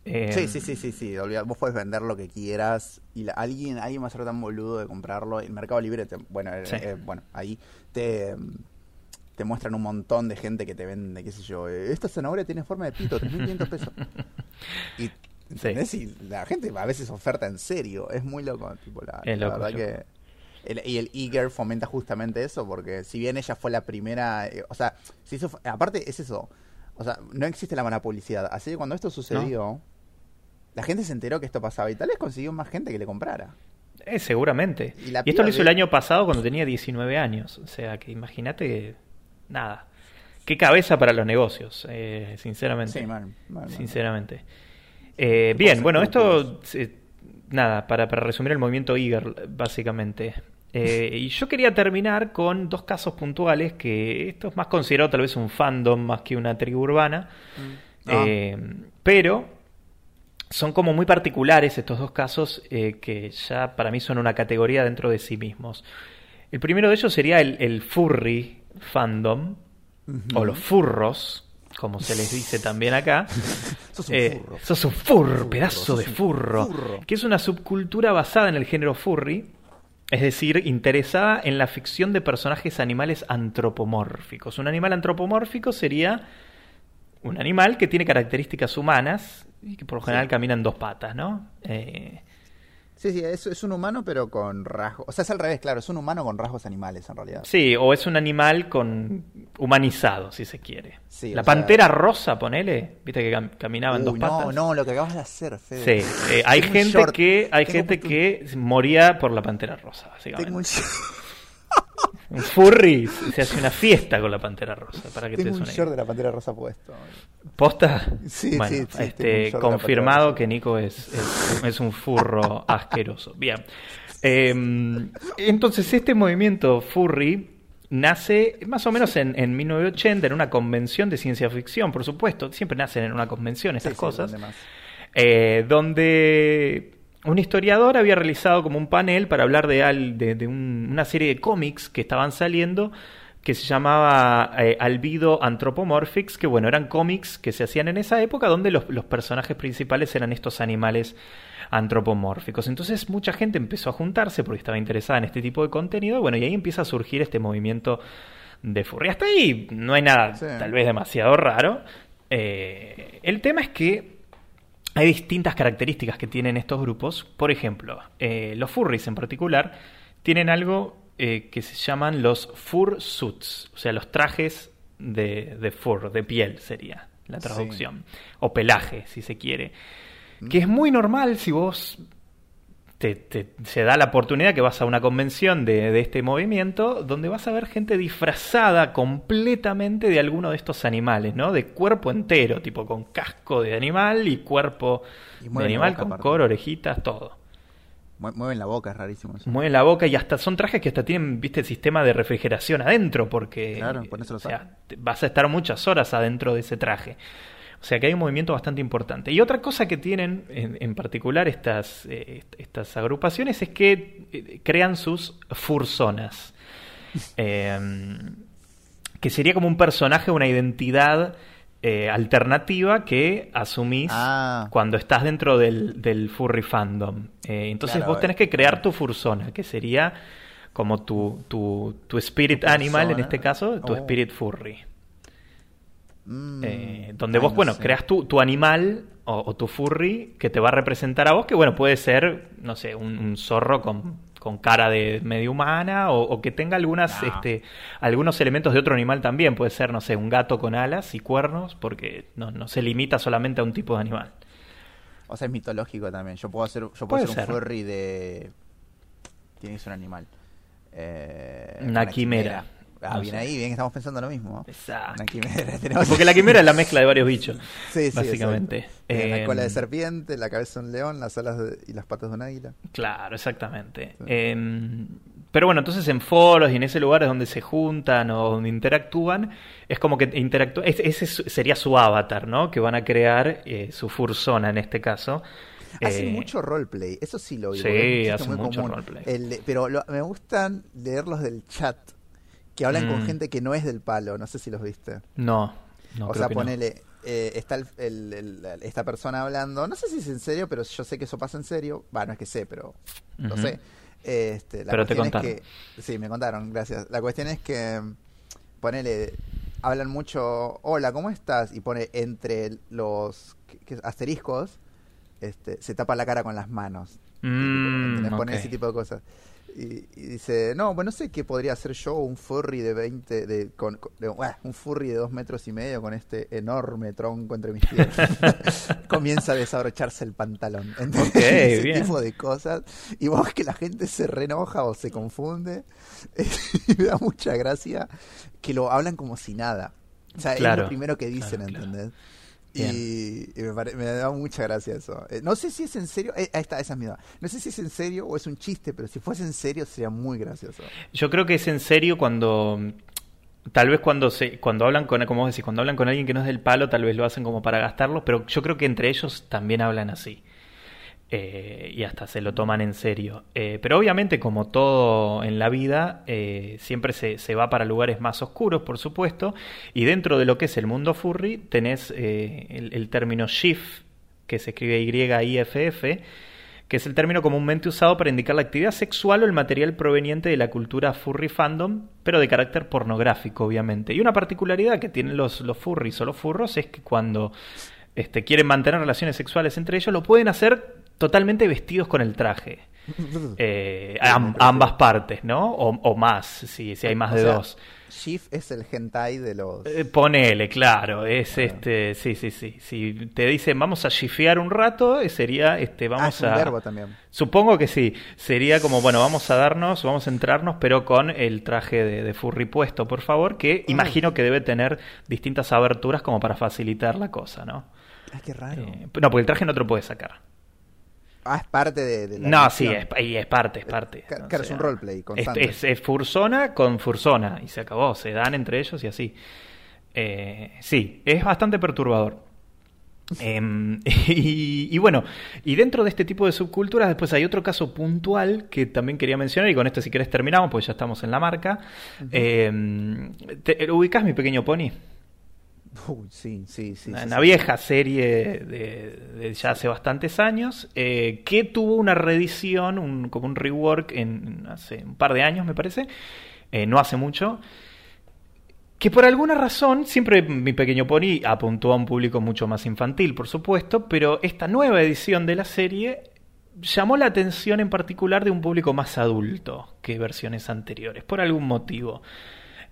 Eh, sí, sí, sí, sí, sí. Vos podés vender lo que quieras y alguien, alguien va a ser tan boludo de comprarlo. El Mercado Libre, bueno, eh, eh, bueno, ahí te, te muestran un montón de gente que te vende, qué sé yo. Esta zanahoria tiene forma de pito, 3.500 pesos. y, y la gente a veces oferta en serio. Es muy loco, tipo, la, la verdad que y el Eager fomenta justamente eso, porque si bien ella fue la primera, eh, o sea, si eso aparte es eso, o sea, no existe la mala publicidad, así que cuando esto sucedió, la gente se enteró que esto pasaba y tal vez consiguió más gente que le comprara. Eh, seguramente. Y, esto lo hizo el año pasado cuando tenía 19 años, o sea, que imagínate, nada. Qué cabeza para los negocios, eh, sinceramente. Sí, mal, sinceramente. Eh, bien, bueno, esto nada, para, para resumir el movimiento Iger, básicamente. Eh, y yo quería terminar con dos casos puntuales que esto es más considerado tal vez un fandom más que una tribu urbana, mm. eh, pero son como muy particulares estos dos casos eh, que ya para mí son una categoría dentro de sí mismos. El primero de ellos sería el, furry fandom, o los furros, como se les dice también acá. sos un furro. sos un furro, pedazo de furro, Que es una subcultura basada en el género furry Es decir, interesada en la ficción de personajes animales antropomórficos. Un animal antropomórfico sería un animal que tiene características humanas y que por lo general camina en dos patas, ¿no? Eh, Sí, sí, es, es un humano pero con rasgos. O sea, es al revés, claro, es un humano con rasgos animales en realidad. Sí, o es un animal con humanizado, si se quiere. Sí, la sea- pantera rosa, ponele, viste que cam- caminaba en Uy, dos patas. no, no, lo que acabas de hacer, Fede. Sí, eh, hay gente short, que hay tengo gente un- que moría por la pantera rosa, básicamente. Tengo un, Un furry se hace una fiesta con la pantera rosa, para que te tengo des un short de la pantera rosa puesto. ¿Posta? Sí, bueno, sí, este, confirmado que Nico es, es, es un furro asqueroso. Bien. Eh, entonces, este movimiento furry nace más o menos en, en 1980 en una convención de ciencia ficción, por supuesto. Siempre nacen en una convención estas Sí, cosas. ¿dónde más? eh, donde un historiador había realizado como un panel para hablar de, al- de, de un- una serie de cómics que estaban saliendo que se llamaba eh, Albido Anthropomorphics, que bueno, eran cómics que se hacían en esa época donde los, los personajes principales eran estos animales antropomórficos. Entonces mucha gente empezó a juntarse porque estaba interesada en este tipo de contenido, bueno, y ahí empieza a surgir este movimiento de furry. Hasta ahí no hay nada Sí. tal vez demasiado raro. Eh, el tema es que hay distintas características que tienen estos grupos. Por ejemplo, eh, los furries en particular tienen algo eh, que se llaman los fursuits, o sea, los trajes de, de fur, de piel sería la Sí. traducción, o pelaje, si se quiere. Que es muy normal si vos te, te- se da la oportunidad que vas a una convención de, de este movimiento donde vas a ver gente disfrazada completamente de alguno de estos animales, ¿no? De cuerpo entero, tipo con casco de animal y cuerpo Y de animal boca, con aparte. coro, orejitas, todo. Mue- Mueven la boca, es rarísimo eso. Mueven la boca y hasta son trajes que hasta tienen, viste, el sistema de refrigeración adentro porque Claro, por eso lo o sea, te- vas a estar muchas horas adentro de ese traje. O sea que hay un movimiento bastante importante. Y otra cosa que tienen en, en particular estas, eh, est- estas agrupaciones es que eh, crean sus furzonas. Eh, que sería como un personaje, una identidad eh, alternativa que asumís Ah. cuando estás dentro del, del furry fandom. Entonces Claro, vos tenés que crear tu fursona, que sería como tu, tu, tu spirit Tu animal, en este caso, tu Oh. spirit furry. Mm. Eh, donde Ay, vos, no bueno, sé. creas tu, tu animal o, o tu furry que te va a representar a vos, que bueno, puede ser, no sé, un, un zorro con, con cara de medio humana o, o que tenga algunas, No. este, algunos elementos de otro animal también. Puede ser, no sé, un gato con alas y cuernos, porque no, no se limita solamente a un tipo de animal. O sea, es mitológico también. Yo puedo hacer, yo puedo ser un furry de. Tiene que ser un animal. Eh, Una quimera. Ah, No bien sé. ahí, bien estamos pensando lo mismo. Exacto. Quimera. Porque la quimera es la mezcla de varios bichos, Sí, sí, básicamente. Tiene la Eh, cola de serpiente, la cabeza de un león, las alas de- y las patas de un águila. Claro, exactamente. Sí. Eh, pero bueno, entonces en foros y en ese lugar donde se juntan o donde interactúan, es como que interactúan. Ese sería su avatar, ¿no? Que van a crear eh, su fursona en este caso. Hacen Eh, mucho roleplay, eso sí lo vi. sí, es hacen muy mucho común. roleplay. El pero lo- me gustan leer los del chat, que hablan con Mm. gente que no es del palo, no sé si los viste. No, no o creo sea, que no. ponele, eh, está el- el- el- esta persona hablando, no sé si es en serio, pero yo sé que eso pasa en serio. Va, no es que sé, pero lo Ujú. sé. Este, la Pero te contaron. es que, sí, me contaron, gracias. La cuestión es que, ponele, hablan mucho, hola, ¿cómo estás? Y pone entre los que- que- asteriscos, este, se tapa la cara con las manos. Mm. Pone ese tipo de cosas. Y, y dice, no, pues no sé qué podría hacer yo, un furry de 20, de, con, con- de- un furry de dos metros y medio con este enorme tronco entre mis pies. Comienza a desabrocharse el pantalón. ¿entendés? Ok, Ese bien. tipo de cosas. Y vos que la gente se renoja o se confunde. y me da mucha gracia que lo hablan como si nada. O sea, es Claro, lo primero que dicen, claro, claro. ¿entendés? Bien. Y, y me, pare- me da mucha gracia eso. Eh, no sé si es en serio. eh, ahí está, esa es mi duda. No sé si es en serio o es un chiste, pero si fuese en serio sería muy gracioso. Yo creo que es en serio cuando tal vez cuando se cuando hablan con como vos decís, cuando hablan con alguien que no es del palo, tal vez lo hacen como para gastarlo, pero yo creo que entre ellos también hablan así. Eh, y hasta se lo toman en serio. Eh, pero obviamente, como todo en la vida, eh, siempre se, se va para lugares más oscuros, por supuesto. Y dentro de lo que es el mundo furry, tenés eh, el, el término shift, que se escribe Y-I-F-F, que es el término comúnmente usado para indicar la actividad sexual o el material proveniente de la cultura furry fandom, pero de carácter pornográfico, obviamente. Y una particularidad que tienen los, los furries o los furros es que cuando este, quieren mantener relaciones sexuales entre ellos, lo pueden hacer totalmente vestidos con el traje. Eh, ambas partes, ¿no? O, más, si, si hay más de dos. Shift es el hentai de los. Eh, ponele, claro, es este, sí, sí, sí. Si te dicen vamos a shifear un rato, eh, sería este, vamos ah, a. verbo también. Supongo que sí. Sería como, bueno, vamos a darnos, vamos a entrarnos, pero con el traje de, furry puesto, por favor, que ah. imagino que debe tener distintas aberturas como para facilitar la cosa, ¿no? Ay, qué raro. no, porque el traje no te lo puedes sacar. Ah, es parte de, la No, sí, es, es, parte, es parte. Claro, es un roleplay constante. Es, es, Fursona con Fursona y se acabó, se dan entre ellos y así. Eh, sí, es bastante perturbador. Em, y, bueno, y dentro de este tipo de subculturas, después hay otro caso puntual que también quería mencionar, y con esto si querés terminamos, pues ya estamos en la marca. Em, ¿Ubicás mi pequeño pony? sí, sí, sí. Una, vieja serie de, ya hace bastantes años, eh, que tuvo una reedición, un, como un rework en hace un par de años, me parece, eh, no hace mucho, que por alguna razón, siempre mi pequeño pony apuntó a un público mucho más infantil, por supuesto, pero esta nueva edición de la serie llamó la atención en particular de un público más adulto que versiones anteriores, por algún motivo.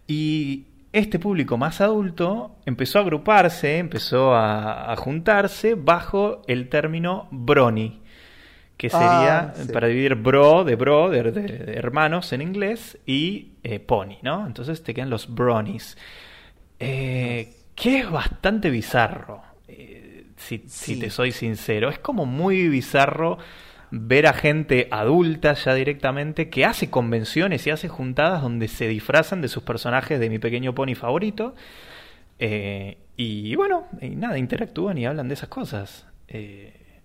Y este público más adulto empezó a agruparse, empezó a, juntarse bajo el término brony, que sería ah, para dividir bro de bro, de, hermanos en inglés, y eh, pony, ¿no? Entonces te quedan los bronies. Eh, que es bastante bizarro, eh, si, si te soy sincero. Es como muy bizarro ver a gente adulta ya directamente que hace convenciones y hace juntadas donde se disfrazan de sus personajes de mi pequeño pony favorito. Eh, y bueno, y nada, interactúan y hablan de esas cosas. Eh,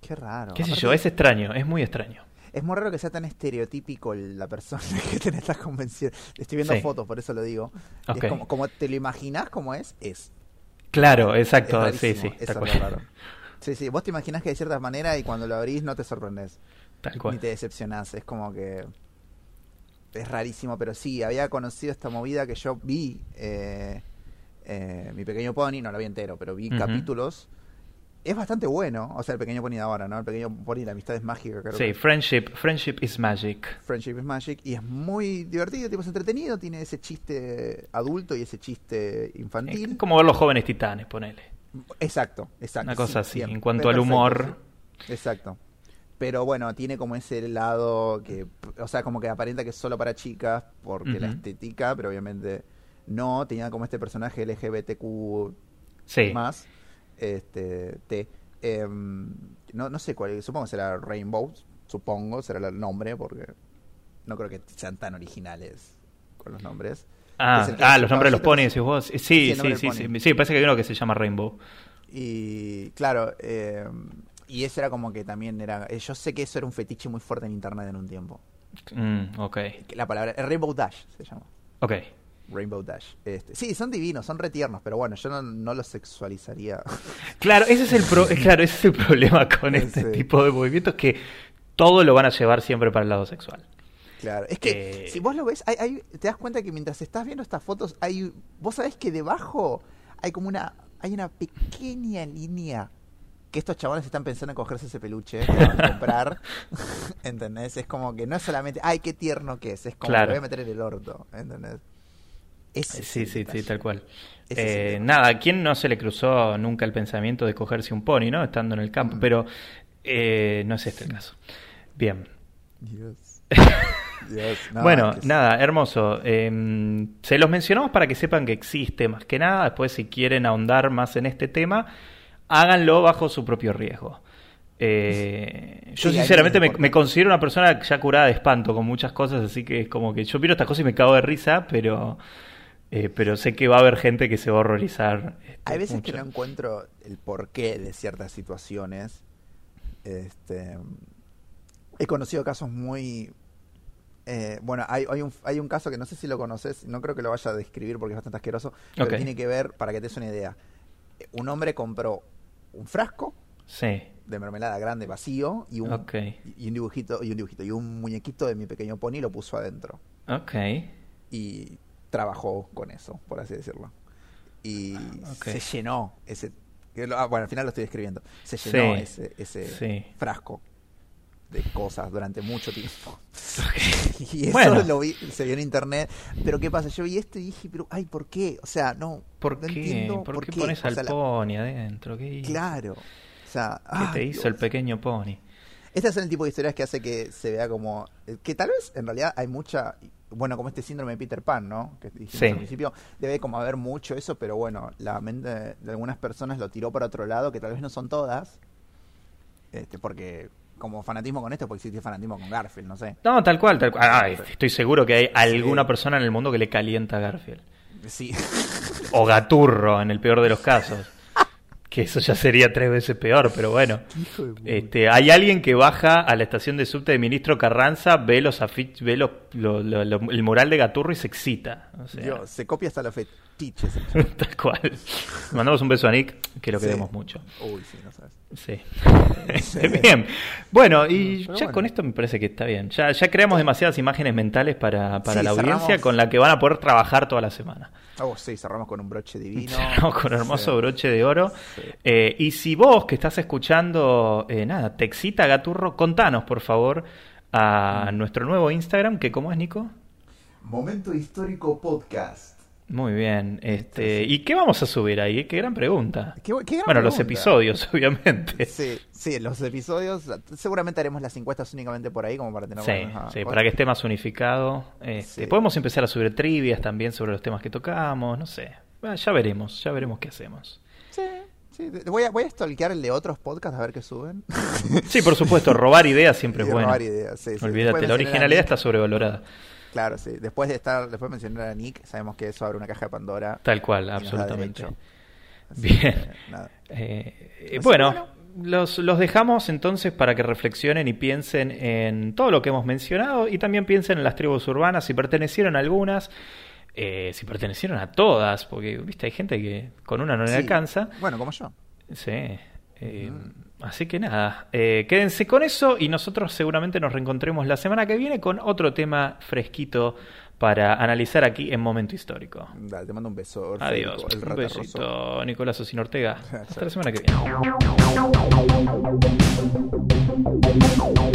Qué raro. Qué sé yo, es extraño, es muy extraño. Es muy raro que sea tan estereotípico la persona que tiene estas convenciones. Estoy viendo fotos, por eso lo digo. Es como, te lo imaginas como es, es. Claro, exacto, sí, sí. Eso es raro. Sí, sí, vos te imaginas que de cierta manera y cuando lo abrís no te sorprendes. Tal cual. Ni te decepcionás, es como que... Es rarísimo, pero sí, había conocido esta movida que yo vi, eh, eh, mi pequeño pony, no lo vi entero, pero vi capítulos. Es bastante bueno, o sea, el pequeño pony de ahora, ¿no? El pequeño pony, la amistad es mágica, creo. Sí, friendship, friendship is magic. Friendship is magic, y es muy divertido, tipo, es entretenido, tiene ese chiste adulto y ese chiste infantil. Es como ver los jóvenes titanes, ponele. Exacto, exacto. Una cosa así, en cuanto al humor. Exacto. Pero bueno, tiene como ese lado que, o sea, como que aparenta que es solo para chicas, porque la estética, pero obviamente no, tenía como este personaje LGBTQ más, este, T. Em, no, no sé cuál, supongo que será Rainbow, supongo, será el nombre, porque no creo que sean tan originales con los nombres. Ah, ah los nombres de los ponies, vos. Sí, sí, sí, sí, sí, parece que hay uno que se llama Rainbow. Y claro, eh, y eso era como que también era. Eh, yo sé que eso era un fetiche muy fuerte en internet en un tiempo. Mm, ok. La palabra. Rainbow Dash se llama. Ok. Rainbow Dash. Este, sí, son divinos, son retiernos, pero bueno, yo no, no los sexualizaría. Claro, ese es el pro, claro, ese es el problema con este tipo de movimientos que todo lo van a llevar siempre para el lado sexual. Claro, es que eh, si vos lo ves, hay, te das cuenta que mientras estás viendo estas fotos, hay, vos sabés que debajo hay como una, hay una pequeña línea que estos chavales están pensando en cogerse ese peluche para comprar, ¿entendés? Es como que no es solamente, ay, qué tierno que es, es como que lo voy a meter en el orto, ¿entendés? sí, sí, sí, tal cual. Eh, nada, ¿a quién no se le cruzó nunca el pensamiento de cogerse un pony, ¿no? Estando en el campo, mm. pero eh, no es este el caso. Bien. bueno, nada, hermoso. Em, se los mencionamos para que sepan que existe más que nada. Después, si quieren ahondar más en este tema, háganlo bajo su propio riesgo. Eh, yo sinceramente me, considero una persona ya curada de espanto con muchas cosas, así que es como que yo miro estas cosas y me cago de risa, pero, eh, pero sé que va a haber gente que se va a horrorizar. Este, Hay veces que no encuentro el porqué de ciertas situaciones. Este, he conocido casos muy eh, bueno, hay, hay, un, hay un caso que no sé si lo conoces, no creo que lo vaya a describir porque es bastante asqueroso, pero tiene que ver, para que te des una idea. Un hombre compró un frasco Sí. de mermelada grande vacío y un, y un dibujito y un dibujito y un muñequito de mi pequeño pony lo puso adentro Ok. y trabajó con eso, por así decirlo. Y Ok. se llenó ese ah, bueno, al final lo estoy escribiendo. Se llenó Sí. ese ese Sí. frasco de cosas durante mucho tiempo. Y eso Bueno. lo vi, se vio en internet. Pero ¿qué pasa? Yo vi esto y dije, pero, ay, ¿por qué? O sea, no, ¿Por no qué? entiendo ¿Por, por qué qué. pones O al la- pony adentro? ¿Qué? Claro. O sea, ¿Qué te hizo Dios. el pequeño pony? Este es el tipo de historias que hace que se vea como... eh, Que tal vez en realidad hay mucha... Bueno, como este síndrome de Peter Pan, ¿no? Que dijimos Sí. al principio. Debe como haber mucho eso, pero bueno, la mente de algunas personas lo tiró para otro lado, que tal vez no son todas. Este, porque como fanatismo con esto, puede existir fanatismo con Garfield, no sé. No, tal cual, tal cual. Ah, estoy seguro que hay alguna Sí. persona en el mundo que le calienta a Garfield. Sí. O Gaturro, en el peor de los casos. Que eso ya sería tres veces peor, pero bueno. Este, hay alguien que baja a la estación de subte de Ministro Carranza, ve los afiches, ve los- lo- lo- lo- el mural de Gaturro y se excita. O sea, Dios, se copia hasta los tal cual. Mandamos un beso a Nick, que lo Sí. queremos mucho. Uy, sí, no sabes. Sí. bien. Bueno, y Pero ya bueno. con esto me parece que está bien. Ya, ya creamos demasiadas imágenes mentales para, para Sí, la audiencia cerramos. con la que van a poder trabajar toda la semana. Oh, sí, cerramos con un broche divino. Cerramos con un hermoso Sí. broche de oro. Sí. Eh, y si vos que estás escuchando, eh, nada, te excita Gaturro, contanos por favor a Mm. nuestro nuevo Instagram, que cómo es Nico. Momento histórico podcast. Muy bien. Este, ¿Y qué vamos a subir ahí? Qué gran pregunta. Qué bu- qué gran Bueno, los episodios, obviamente. Sí, sí, los episodios. Seguramente haremos las encuestas únicamente por ahí, como para tener Sí, buenas- sí, para que esté más unificado. Este, Sí. Podemos empezar a subir trivias también sobre los temas que tocamos, no sé. Bueno, ya veremos, ya veremos qué hacemos. Sí, sí. Voy a, voy a stalkear el de otros podcasts a ver qué suben. Sí, por supuesto, robar ideas siempre es bueno. robar ideas, sí, sí. Olvídate, la originalidad está sobrevalorada. Claro, sí. Después de estar, después de mencionar a Nick, sabemos que eso abre una caja de Pandora. Tal cual, absolutamente. Así Bien. que, nada. Eh, eh, bueno. Los, los dejamos entonces para que reflexionen y piensen en todo lo que hemos mencionado y también piensen en las tribus urbanas, si pertenecieron a algunas, eh, si pertenecieron a todas, porque viste hay gente que con una no le Sí. alcanza. Bueno, como yo. Sí. eh, Así que nada, eh, quédense con eso y nosotros seguramente nos reencontremos la semana que viene con otro tema fresquito para analizar aquí en Momento Histórico. Dale, te mando un beso. Adiós. Orfeico, El Un besito, Nicolás Ocin Ortega. Hasta la semana que viene.